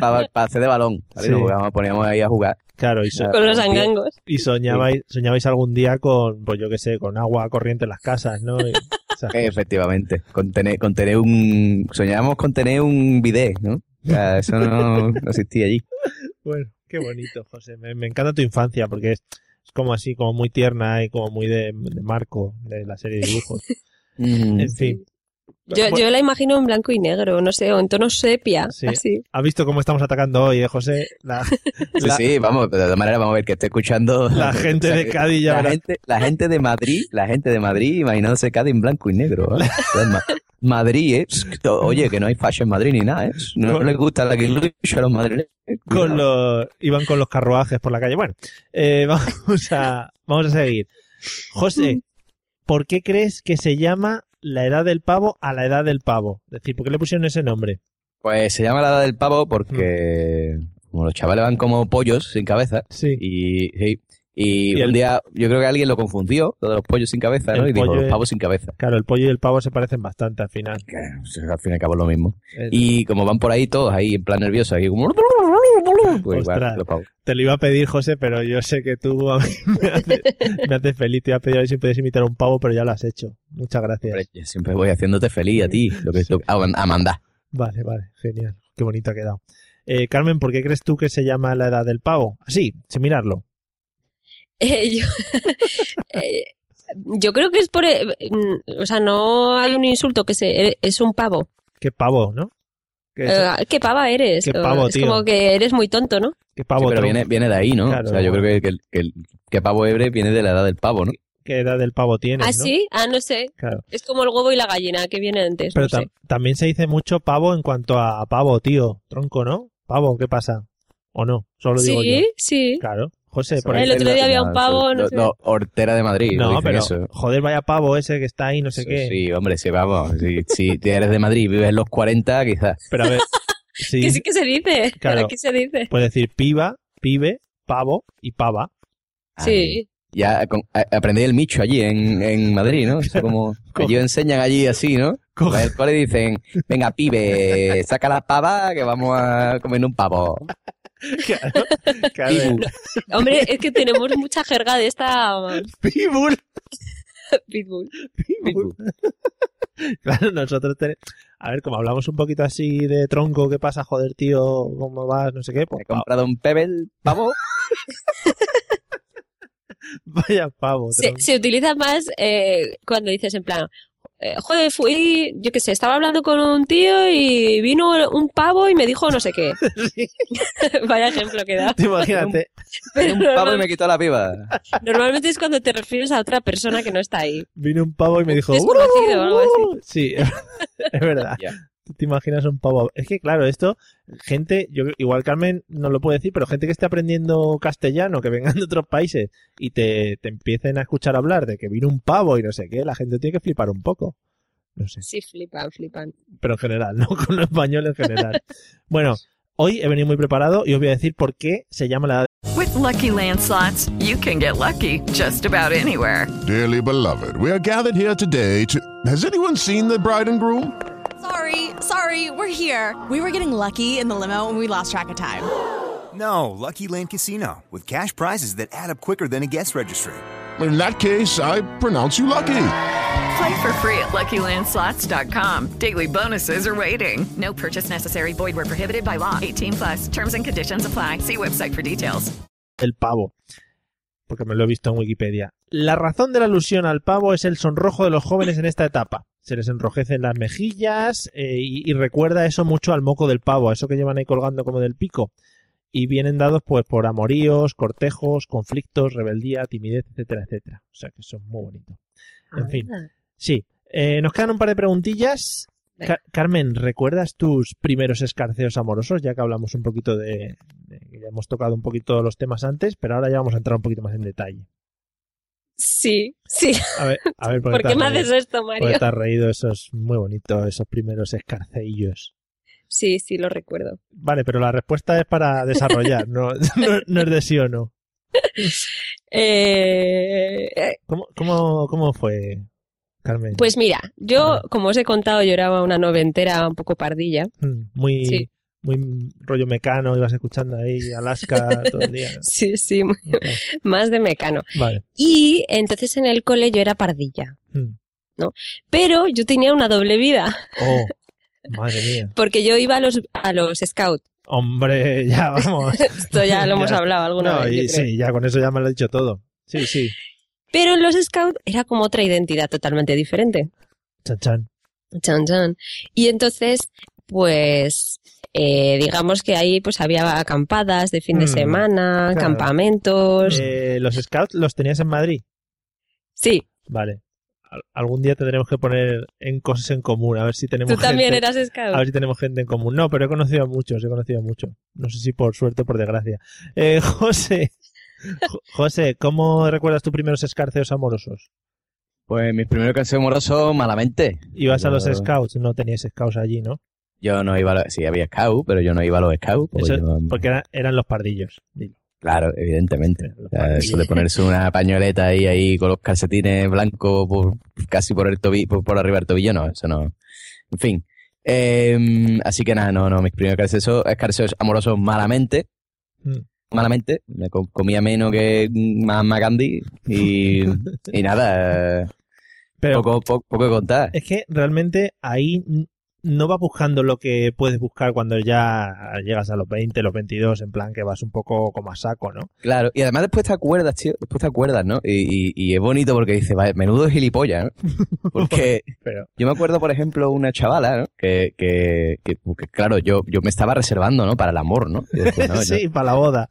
para hacer de balón, ¿vale? Sí. Nos poníamos ahí a jugar. Claro, y, so- Con los bien. angangos. y soñabais, soñabais algún día con, pues yo qué sé, con agua corriente en las casas, ¿no? Y. Efectivamente, con tener, con tener un... Soñábamos con tener un bidet, ¿no? O sea, eso no, no existía allí. Bueno, qué bonito, José. Me, me encanta tu infancia porque es, es como así, como muy tierna y como muy de, de marco de la serie de dibujos. Mm. En fin. Yo, yo la imagino en blanco y negro, no sé, o en tono sepia, Sí. así. ¿Has visto cómo estamos atacando hoy, eh, José? La, [laughs] Sí, la- sí, vamos, de todas maneras vamos a ver que esté escuchando... La gente de [laughs] Cádiz ya la gente, la gente de Madrid, la gente de Madrid imaginándose Cádiz en blanco y negro. [laughs] Ma- Madrid, ¿eh? Oye, que no hay fashion en Madrid ni nada, ¿eh? No, no les gusta la que a los madrileños. con los, iban con los carruajes por la calle. Bueno, eh, vamos a, vamos a seguir. José, ¿por qué crees que se llama la edad del pavo a la edad del pavo? Es decir, ¿por qué le pusieron ese nombre? Pues se llama la edad del pavo porque como los chavales van como pollos sin cabeza Sí. y, sí, y, Y un el- día yo creo que alguien lo confundió, lo de los pollos sin cabeza, ¿no? Y dijo, los pavos sin cabeza. Claro, el pollo y el pavo se parecen bastante al final. Que, pues, al fin y al cabo es lo mismo. Y como van por ahí todos ahí en plan nervioso, ahí como... Pues igual, Ostras. pavos. Te lo iba a pedir, José, pero yo sé que tú a mí me haces feliz. Te iba a pedir a ver si puedes imitar a un pavo, pero ya lo has hecho. Muchas gracias. Hombre, yo siempre voy haciéndote feliz a ti, lo que a, a mandar. Vale, vale, genial. Qué bonito ha quedado. Eh, Carmen, ¿por qué crees tú que se llama la edad del pavo? Así, sin mirarlo. Eh, yo, [laughs] eh, yo creo que es por... eh, mm, o sea, no hay un insulto que se, es un pavo. Qué pavo, ¿no? Qué, ¿Qué pava eres? Qué pavo, es tío. como que eres muy tonto, ¿no? qué Sí, pavo pero viene, viene de ahí, ¿no? Claro, o sea, yo creo que, que, el- que, el- que pavo hebre viene de la edad del pavo, ¿no? ¿Qué edad del pavo tienes, ¿Ah, no? sí? Ah, no sé. Claro. Es como el huevo y la gallina que viene antes. Pero no sé. tam- también se dice mucho pavo en cuanto a pavo, tío. Tronco, ¿no? Pavo, ¿qué pasa? ¿O no? Solo digo yo. Sí, sí. Claro. José, por El otro día había un pavo, no Lo- sé. lo- Hortera de Madrid. No, pero eso. joder, vaya pavo ese que está ahí, no sé qué. Sí, hombre, sí, vamos. Si, si eres de Madrid y vives en los 40, quizás. Pero a ver, [laughs] sí, Que sí que se dice. Claro. ¿Qué se dice? puedes decir piba, pibe, pavo y pava. Sí. Ya con- a- aprendí el micho allí en, en Madrid, ¿no? Eso como, [laughs] ellos enseñan allí así, ¿no? Cole dicen, venga, pibe, saca la pava que vamos a comer un pavo. Claro, claro. Pibu. Hombre, es que tenemos mucha jerga de esta Pibul. [laughs] pitbull. Pibul. [laughs] Claro, nosotros tenemos... A ver, como hablamos un poquito así de tronco, ¿qué pasa, joder, tío? ¿Cómo vas? No sé qué. Pues, He comprado un pebble pavo. [laughs] vaya pavo. Se, se utiliza más eh, cuando dices en plan, eh, joder, fui, yo qué sé, estaba hablando con un tío y vino un pavo y me dijo no sé qué. [laughs] [laughs] Vaya ejemplo que da. Te Imagínate. Pero un pavo y me quitó la piba. [laughs] normalmente es cuando te refieres a otra persona que no está ahí. Vino un pavo y me dijo... Desconocido o algo así. Sí, es verdad. Tú te imaginas un pavo. Es que, claro, esto, gente, yo igual Carmen no lo puede decir, pero gente que esté aprendiendo castellano, que vengan de otros países y te, te empiecen a escuchar hablar de que vino un pavo y no sé qué, la gente tiene que flipar un poco. No sé, Sí, flipan, flipan. pero en general, [laughs] no con lo español en general. bueno, hoy he venido muy preparado y os voy a decir por qué se llama la With Lucky Land slots, you can get lucky just about anywhere. Dearly beloved, we are gathered here today to. Has anyone seen the bride and groom? Sorry, sorry, we're here. We were getting lucky in the limo and we lost track of time. No, Lucky Land Casino, with cash prizes that add up quicker than a guest registry. In that case, I pronounce you lucky. Play for free at LuckyLandSlots.com. Daily bonuses are waiting. No purchase necessary. Void where prohibited by law. 18 plus. Terms and conditions apply. See website for details. el pavo. Porque me lo he visto en Wikipedia. La razón de la alusión al pavo es el sonrojo de los jóvenes en esta etapa. Se les enrojecen las mejillas eh, y, y recuerda eso mucho al moco del pavo, a eso que llevan ahí colgando como del pico. Y vienen dados pues por amoríos, cortejos, conflictos, rebeldía, timidez, etcétera, etcétera. O sea que eso es muy bonito. En fin, sí. Eh, nos quedan un par de preguntillas. Ca- Carmen, ¿recuerdas tus primeros escarceos amorosos? Ya que hablamos un poquito de, de- Ya hemos tocado un poquito los temas antes, pero ahora ya vamos a entrar un poquito más en detalle. Sí, sí. A ver, a ver, [laughs] ¿Por qué me haces esto, Porque Mario? te has reído, eso es muy bonito, esos primeros escarceillos. Sí, sí, lo recuerdo. Vale, pero la respuesta es para desarrollar, no, [laughs] no, no es de sí o no. Eh, [laughs] eh, ¿Cómo, cómo, cómo fue, Carmen? pues mira, yo, como os he contado, yo era una noventera un poco pardilla. Mm, Muy, Sí. Muy rollo mecano, ibas escuchando ahí Alaska todo el día. ¿no? [laughs] Sí, sí, muy- más de mecano. Vale. Y entonces en el cole yo era pardilla, Mm. ¿no? Pero yo tenía una doble vida, Oh, [laughs] madre mía. porque yo iba a los, a los scouts. Hombre, [laughs] ya vamos. Esto ya lo hemos Ya. hablado alguna No, vez. y sí, ya con eso ya me lo he dicho todo. Sí, sí. Pero en los scouts era como otra identidad totalmente diferente. Chan, chan. Chan, chan. Y entonces, pues, eh, digamos que ahí pues había acampadas de fin de Mm, semana, claro. campamentos. Eh, ¿Los scouts los tenías en Madrid? Sí. Vale. Al- Algún día tendremos que poner en cosas en común, a ver si tenemos ¿Tú también gente- eras scout? A ver si tenemos gente en común. No, pero he conocido a muchos, he conocido a muchos. No sé si por suerte o por desgracia. Eh, [laughs] José, Jo- José, ¿cómo recuerdas tus primeros escarceos amorosos? Pues mis primeros canciones amorosos, malamente. ¿Ibas a los scouts? No tenías scouts allí, ¿no? Yo no iba a los... Sí, había scout, pero yo no iba a los scouts. porque Eso- yo- porque era- eran los pardillos. dilo. Claro, evidentemente. O sea, eso de ponerse una pañoleta ahí, ahí con los calcetines blancos por, casi por el tobillo, por, por arriba del tobillo, no, eso no. En fin. Eh, así que nada, no, no, mis primeros escarceos, escarceos amorosos malamente. Mm. Malamente. Me co- comía menos que Mahatma Gandhi y, [laughs] y nada. Pero- poco, poco, poco contar. Es que realmente ahí no vas buscando lo que puedes buscar cuando ya llegas a los 20, los 22, en plan que vas un poco como a saco, ¿no? Claro, y además después te acuerdas, tío, después te acuerdas, ¿no? Y, y- y es bonito porque dices, vale, menudo gilipollas, ¿no? [laughs] Porque Pero, yo me acuerdo, por ejemplo, una chavala, ¿no? Que, que, que, que, claro, yo, yo me estaba reservando, ¿no? Para el amor, ¿no? Yo- [laughs] sí, para la boda.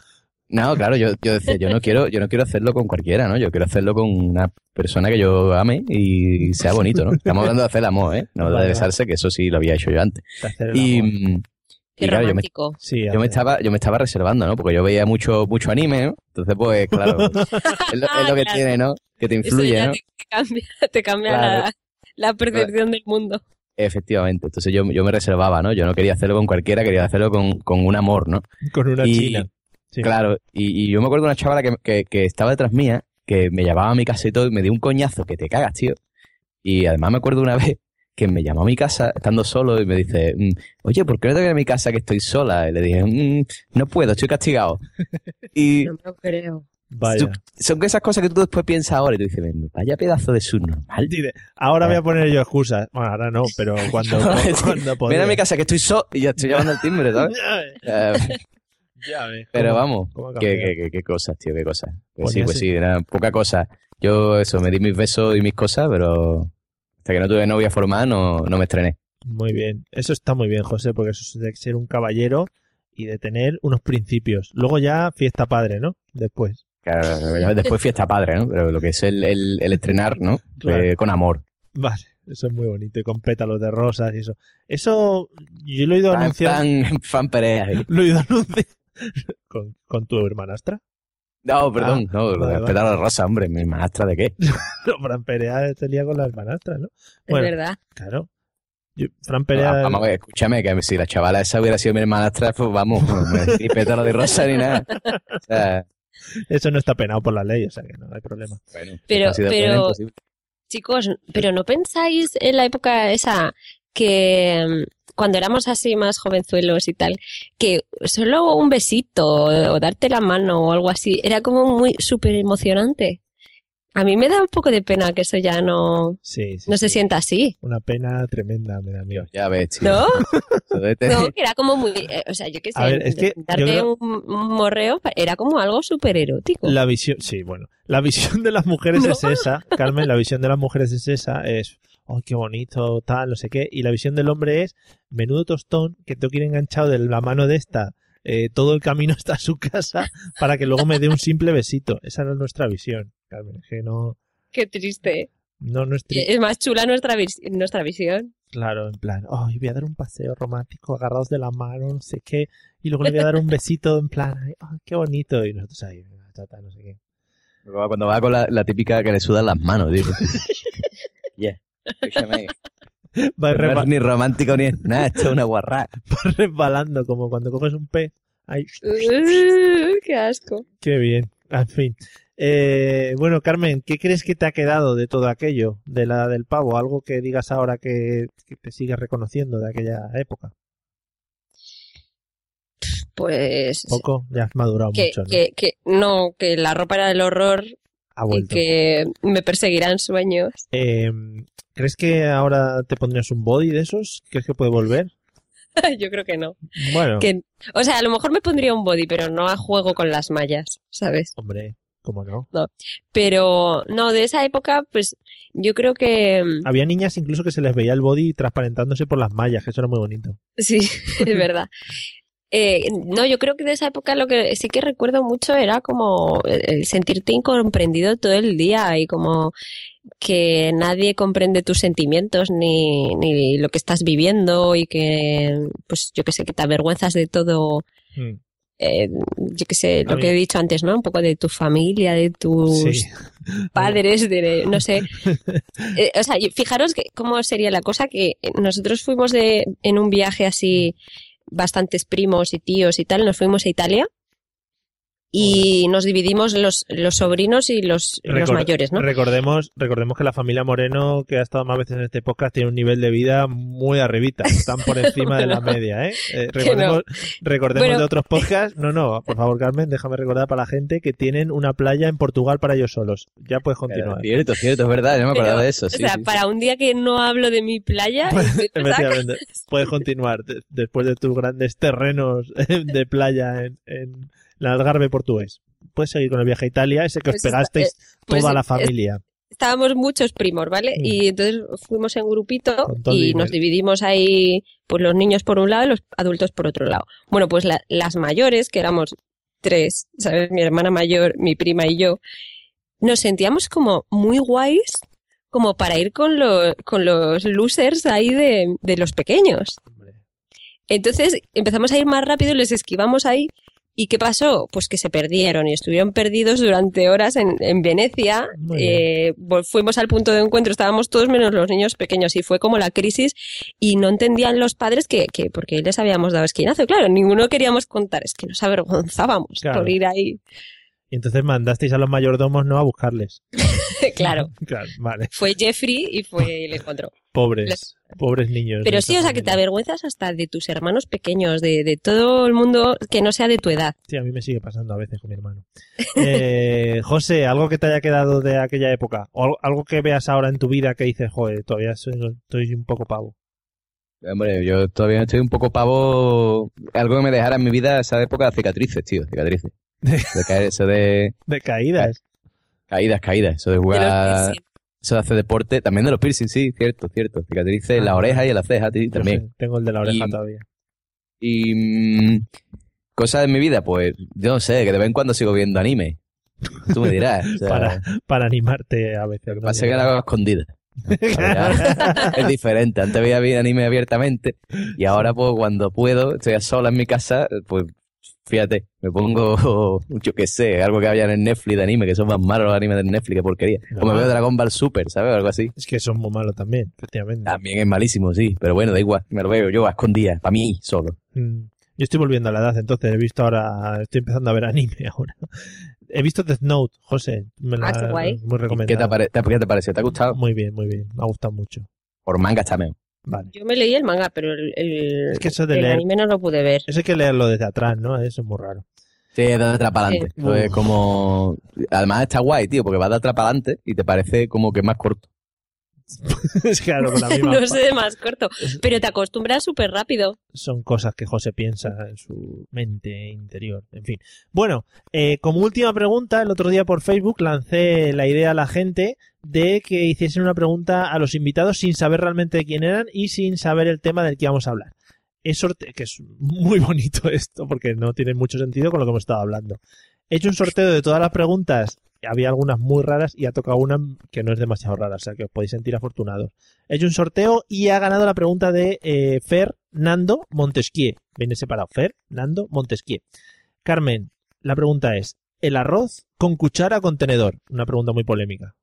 No, claro, yo, yo decía, yo no quiero, yo no quiero hacerlo con cualquiera, ¿no? Yo quiero hacerlo con una persona que yo ame y sea bonito, ¿no? Estamos hablando de hacer el amor, ¿eh? No de Vale, besarse, que eso sí lo había hecho yo antes. Y, Qué y claro, yo me, romántico. Sí, yo me hacer- estaba, yo me estaba reservando, ¿no? Porque yo veía mucho, mucho anime, ¿no? Entonces, pues, claro, [laughs] es lo, es lo que claro. tiene, ¿no? Que te Eso influye, ya ¿no? te, te cambia, te cambia Claro. la, la percepción del mundo. Efectivamente. Entonces yo, yo me reservaba, ¿no? Yo no quería hacerlo con cualquiera, quería hacerlo con, con un amor, ¿no? Con una Y- china. Sí. Claro, y, y yo me acuerdo de una chavala que, que, que estaba detrás mía, que me llamaba a mi casa y todo, y me dio un coñazo que te cagas, tío. Y además me acuerdo una [laughs] vez que me llamó a mi casa estando solo y me dice, mm, oye, ¿por qué no te vienes a mi casa que estoy sola? Y le dije, "Mm, no puedo, estoy castigado. [laughs] Y No me lo creo. Vaya. tú- son esas cosas que tú después piensas ahora y tú dices, vaya pedazo de subnormal. Ahora voy a poner yo excusas. Bueno, ahora no, pero [laughs] cuando, cuando Ven a mi casa que estoy solo y ya estoy llamando al timbre, ¿sabes? Eh, Ya ves. Pero vamos, qué, qué, qué, qué cosas, tío, qué cosas. Pues Pues sí, pues sí. sí, era poca cosa. Yo, eso, me di mis besos y mis cosas, pero hasta que no tuve novia formada no, no me estrené. Muy bien. Eso está muy bien, José, porque eso es de ser un caballero y de tener unos principios. Luego ya fiesta padre, ¿no? Después. Claro, después fiesta padre, ¿no? Pero lo que es el, el, el estrenar, ¿no? Claro. Eh, con amor. Vale, eso es muy bonito. Y con pétalos de rosas y eso. Eso yo lo he ido Fan, anunciando. fan, fan Perea ahí. [laughs] Lo he ido anunciando. [laughs] ¿Con, con tu hermanastra? No, perdón, Ah, no, lo vale, de vale. pétalo de rosa, hombre, mi maestra de qué. [laughs] No, Fran Perea se lía con la hermanastra, ¿no? Es verdad. Claro. Yo- Fran Perea. Ah, Vamos a ver, escúchame, que si la chavala esa hubiera sido mi hermanastra, pues vamos, ni [laughs] pétalo de rosa ni nada. O sea, Eso no está penado por la ley, o sea que no hay problema. bueno, Pero- pero-. Chicos, pero ¿no pensáis en la época esa que cuando éramos así más jovenzuelos y tal, que solo un besito o, o darte la mano o algo así era como muy súper emocionante? A mí me da un poco de pena que eso ya no, Sí, sí. no se sienta así. Una pena tremenda, me da miedo. Ya ves, tío. ¿No? [laughs] No, que era como muy, eh, o sea, yo qué sé, A ver, es que yo darte creo- un, un morreo era como algo súper erótico. La visión, sí, bueno, la visión de las mujeres [laughs] No. es esa, Carmen, la visión de las mujeres es esa, es, oh, qué bonito, tal, no sé qué, y la visión del hombre es, menudo tostón, que tengo que ir enganchado de la mano de esta, eh, todo el camino hasta su casa, para que luego me dé un simple besito. Esa no es nuestra visión, Carmen, que no, Qué triste. no, no es tri- Es más chula nuestra, vis- nuestra visión. Claro, en plan, oh, voy a dar un paseo romántico agarrados de la mano, no sé qué, y luego le voy a dar un besito en plan, ay, oh, qué bonito, y nosotros ahí, venga, chata, no sé qué. Cuando va con la, la típica que le sudan las manos, tío. [laughs] Yeah. Escúchame. [laughs] Va No es ni romántico ni es nada, es una guarra. [laughs] va resbalando como cuando coges un pez. Ay, Uh, qué asco. qué bien. En fin. Eh, bueno, Carmen, ¿qué crees que te ha quedado de todo aquello? De la del pavo, algo que digas ahora que, que te sigues reconociendo de aquella época. Pues Poco, ya has madurado que, mucho, ¿no? que, que no, que la ropa era del horror Ha y que me perseguirán sueños. Eh, ¿Crees que ahora te pondrías un body de esos? ¿Crees que puede volver? [laughs] Yo creo que no. Bueno, Que, o sea, a lo mejor me pondría un body, pero no a juego con las mallas, ¿sabes? hombre, ¿cómo no? No. Pero no, de esa época, pues yo creo que mm, Había niñas incluso que se les veía el body transparentándose por las mallas, que eso era muy bonito. sí, [laughs] es verdad. Eh, no, yo creo que de esa época lo que sí que recuerdo mucho era como el sentirte incomprendido todo el día y como que nadie comprende tus sentimientos ni, ni lo que estás viviendo y que, pues yo que sé, que te avergüenzas de todo, Hmm. eh, yo que sé, lo que he dicho antes, ¿no? Un poco de tu familia, de tus Sí. padres, de, no sé. [laughs] Eh, o sea, fijaros que cómo sería la cosa que nosotros fuimos de, en un viaje así, bastantes primos y tíos y tal, nos fuimos a Italia y nos dividimos los, los sobrinos y los, los mayores, ¿no? Recordemos, recordemos que la familia Moreno, que ha estado más veces en este podcast, tiene un nivel de vida muy arribita. Están por [laughs] encima de la media, ¿eh? Eh, recordemos no. recordemos Bueno. de otros podcasts. No, no, por favor, Carmen, déjame recordar para la gente que tienen una playa en Portugal para ellos solos. Ya puedes continuar. Cierto, cierto, es verdad, yo me acordaba de eso. o Sí, sea, sí, sí. para un día que no hablo de mi playa, puedes continuar de- después de tus grandes terrenos [laughs] de playa en, en el Algarve portugués. Puedes seguir con el viaje a Italia, ese que os Pues pegasteis está- eh, pues toda la familia. estábamos muchos primos, ¿vale? Mm. Y entonces fuimos en grupito y nos dividimos ahí, pues los niños por un lado y los adultos por otro lado. Bueno, pues la- las mayores, que éramos tres, ¿sabes? Mi hermana mayor, mi prima y yo, nos sentíamos como muy guays, como para ir con, los con los losers ahí de, de los pequeños. Entonces empezamos a ir más rápido, les esquivamos ahí. ¿Y qué pasó? Pues que se perdieron y estuvieron perdidos durante horas en, en Venecia. Eh, fuimos al punto de encuentro, estábamos todos menos los niños pequeños y fue como la crisis y no entendían los padres que, que porque les habíamos dado esquinazo. Claro, ninguno queríamos contar, es que nos avergonzábamos Claro. por ir ahí. Y entonces mandasteis a los mayordomos no a buscarles. [laughs] claro, Claro, vale. fue Jeffrey y fue y le encontró. Pobres, pobres niños. Pero sí, o sea, que te avergüenzas hasta de tus hermanos pequeños, de, de todo el mundo que no sea de tu edad. Sí, a mí me sigue pasando a veces con mi hermano. Eh, [laughs] José, algo que te haya quedado de aquella época, o al- algo que veas ahora en tu vida que dices, joder, todavía soy, estoy un poco pavo. Hombre, yo todavía estoy un poco pavo. Algo que me dejara en mi vida esa época, cicatrices, tío, cicatrices. De caer, eso de. [laughs] De caídas. Caídas, caídas. Eso de jugar. Eso de hacer deporte. También de los piercing, sí, cierto, cierto. Cicatrices en Ah, la oreja vale. y en la ceja, tío, Yo también. sé, tengo el de la oreja Y- todavía. Y. mm, cosas de mi vida, pues. Yo no sé, que de vez en cuando sigo viendo anime. Tú me dirás. o [laughs] sea, para, para animarte a veces. Pasa que lo hago a escondidas. [laughs] Ya, es diferente. Antes veía anime abiertamente y ahora pues cuando puedo, estoy a sola en mi casa, pues fíjate, me pongo, [laughs] yo qué sé, algo que haya en Netflix de anime, que son más malos los animes de Netflix, que porquería. O me veo Dragon Ball Super, ¿sabes? Algo así. Es que son muy malos también, efectivamente. También es malísimo, sí, pero bueno, da igual, me lo veo yo a escondidas, para mí solo. Mm. Yo estoy volviendo a la edad, entonces he visto ahora, estoy empezando a ver anime [laughs] ahora. He visto Death Note, José. Me la, Ah, guay. Muy recomendado. ¿Qué te, qué te parece? ¿Te ha gustado? Muy bien, muy bien. Me ha gustado mucho. Por manga está mejor. Vale. Yo me leí el manga, pero el, el, Es que eso de el leer- anime no lo pude ver. Eso hay que leerlo desde atrás, ¿no? Eso es muy raro. Sí, es de atrás para adelante. Sí. Eso es como... Además está guay, tío, porque va de atrás para adelante y te parece como que es más corto. [laughs] es claro, con la [laughs] misma no sé de más corto. Pero te acostumbras súper rápido. son cosas que José piensa en su mente interior. En fin. Bueno, eh, como última pregunta, el otro día por Facebook lancé la idea a la gente de que hiciesen una pregunta a los invitados sin saber realmente quién eran y sin saber el tema del que íbamos a hablar. Es que es muy bonito [laughs] esto porque no tiene mucho sentido con lo que hemos estado hablando. He hecho un sorteo de todas las preguntas. Había algunas muy raras y ha tocado una que no es demasiado rara, o sea que os podéis sentir afortunados. He hecho un sorteo y ha ganado la pregunta de eh, Fernando Montesquieu. Viene separado. Fernando Montesquieu. Carmen, la pregunta es: ¿el arroz con cuchara o con tenedor? Una pregunta muy polémica.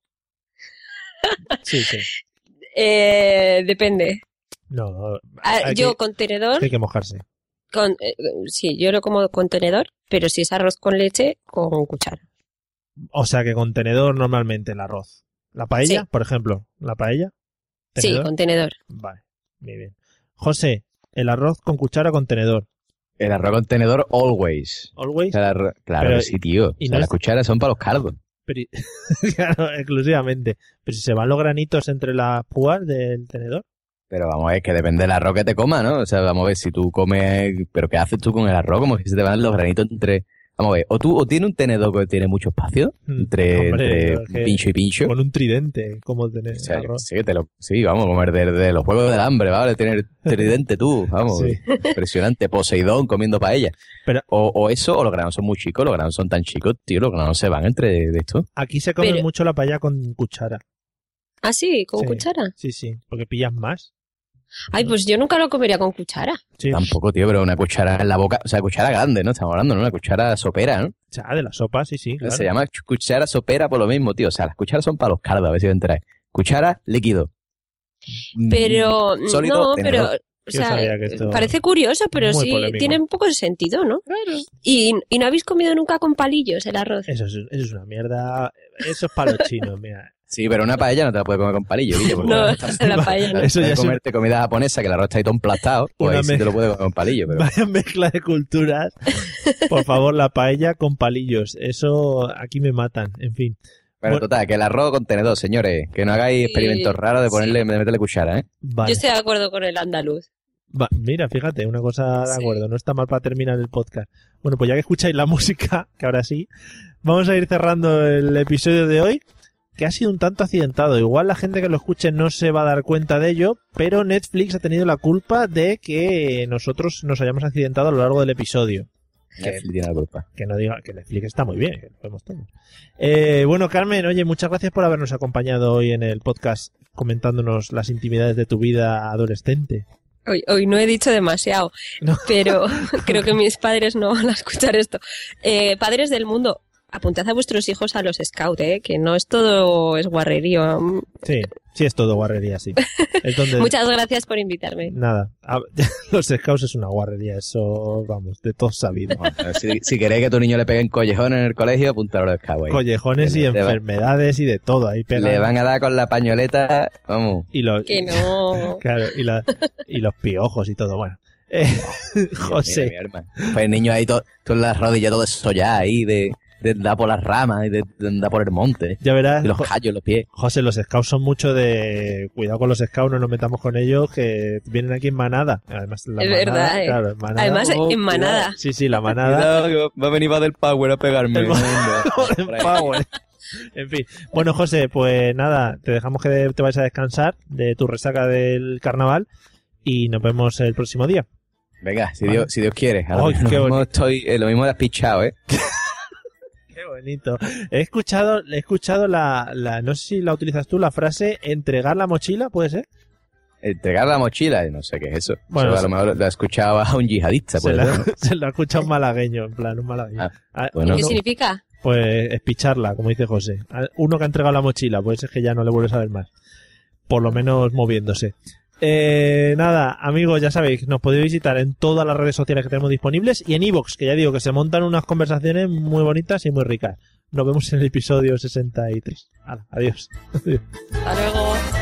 Sí, sí. Eh, depende. No, Ah, hay yo que- con tenedor, hay que mojarse. con, eh, sí, yo lo como con tenedor, pero si es arroz con leche, con cuchara. O sea que con tenedor normalmente el arroz. ¿La paella, Sí. por ejemplo? ¿La paella? Sí, ¿Tenedor? con tenedor. Vale, muy bien. José, el arroz con cuchara o con tenedor. El arroz contenedor always. Always. Claro Pero- que sí, tío. y O sea, no las es- cucharas son para los cardos. [laughs] Claro, exclusivamente. Pero si se van los granitos entre las púas del tenedor. Pero vamos a ver, que depende del arroz que te coma, ¿no? O sea, vamos a ver, si tú comes... ¿Pero qué haces tú con el arroz? Como que se te van los granitos entre... Vamos a ver, o tú o tiene un tenedor que tiene mucho espacio entre, Hombre, entre pincho y pincho. Con un tridente, como tener O sea, que te lo, sí, vamos a comer de, de los juegos del hambre, ¿vale? Tener tridente tú, vamos. Sí. Impresionante. Poseidón comiendo paella. Pero- o, o eso, o los granos son muy chicos, los granos son tan chicos, tío, los granos se van entre de esto. Aquí se come Pero- mucho la paella con cuchara. Ah, sí, con Sí. cuchara. Sí, sí, porque pillas más. Ay, pues yo nunca lo comería con cuchara. Sí. Tampoco, tío, pero una cuchara en la boca, o sea, cuchara grande, ¿no? Estamos hablando, ¿no? Una cuchara sopera, ¿no? O sea, de la sopa, sí, sí. claro. Se llama ch- cuchara sopera por lo mismo, tío. O sea, las cucharas son para los cardos, a ver si os enteráis. Cuchara líquido. Mm, Pero, Sólido, no, tenedor. pero O sea, esto- parece curioso, pero Muy sí polémico. tiene un poco de sentido, ¿no? Y, y no habéis comido nunca con palillos el arroz. Eso es, eso es una mierda. Eso es para los chinos, mira. Sí, pero una paella no te la puedes comer con palillo, Guille, porque [laughs] No, la paella no. Eso ya comerte comida japonesa que el arroz está ahí todo emplastado, pues ahí sí te lo puedes comer con palillo, pero... Vaya mezcla de culturas. Por favor, la paella con palillos. Eso aquí me matan. En fin. Bueno, Bueno. total, que el arroz con tenedor, señores. Que no hagáis experimentos raros de ponerle, de meterle cuchara, ¿eh? Vale. Yo estoy de acuerdo con el andaluz. Va- mira, fíjate, una cosa de acuerdo, no está mal para terminar el podcast. Bueno, pues ya que escucháis la [laughs] música, que ahora sí, vamos a ir cerrando el episodio de hoy, que ha sido un tanto accidentado. Igual la gente que lo escuche no se va a dar cuenta de ello, pero Netflix ha tenido la culpa de que nosotros nos hayamos accidentado a lo largo del episodio. Netflix tiene la culpa. Que no diga que Netflix está muy bien, que lo vemos todos. Eh, bueno, Carmen, oye, muchas gracias por habernos acompañado hoy en el podcast comentándonos las intimidades de tu vida adolescente. Hoy, hoy no he dicho demasiado, pero [laughs] [laughs] creo que mis padres no van a escuchar esto. Eh, padres del mundo, apuntad a vuestros hijos a los scouts, ¿eh? que no es todo es guarrerío. Sí, sí es todo guarrería, sí. [laughs] Muchas gracias por invitarme. Nada, a- [laughs] los scouts es una guarrería, eso, vamos, de todos sabido. si, si queréis que tu niño le peguen collejón en el colegio, apuntad a los scouts. Collejones y Le- le va- enfermedades y de todo ahí. Le van a dar con la pañoleta, vamos. y los, Que no. [laughs] claro, y, la- y los piojos y todo, bueno. Eh, José, Mira. Pues el niño ahí todo, todo en las rodillas, todo eso ya ahí, de, de andar por las ramas y de, de andar por el monte. ya verás, Y los callos los pies. José, los scouts son mucho de... Cuidado con los scouts, no nos metamos con ellos, que vienen aquí en manada. Además, la Es manada, verdad, eh. claro, en manada. Además, Oh, en manada. Sí, sí, la manada. Cuidado, va a venir va del Power a pegarme. El [laughs] Power. En fin. Bueno, José, pues nada, te dejamos que te vayas a descansar de tu resaca del carnaval y nos vemos el próximo día. Venga, si Vale. Dios, si Dios quiere. Ahora Ay, mismo qué bonito. estoy, eh, lo mismo has pichado, ¿eh? [laughs] Bonito. He escuchado, he escuchado la, la, no sé si la utilizas tú, la frase entregar la mochila, ¿puede ser? Entregar la mochila, no sé qué es eso. Bueno, a lo mejor lo escuchaba a un yihadista, Se puede la, [laughs] se lo ha escuchado un malagueño, en plan, un malagueño. Ah, bueno. ¿Qué significa? Pues espicharla, como dice José. A- Uno que ha entregado la mochila, pues es que ya no le vuelves a ver más. Por lo menos moviéndose. Eh, nada, amigos, ya sabéis, nos podéis visitar en todas las redes sociales que tenemos disponibles y en iVoox, que ya digo que se montan unas conversaciones muy bonitas y muy ricas. Nos vemos en el episodio 63. Hala, [laughs] adiós. Hasta luego.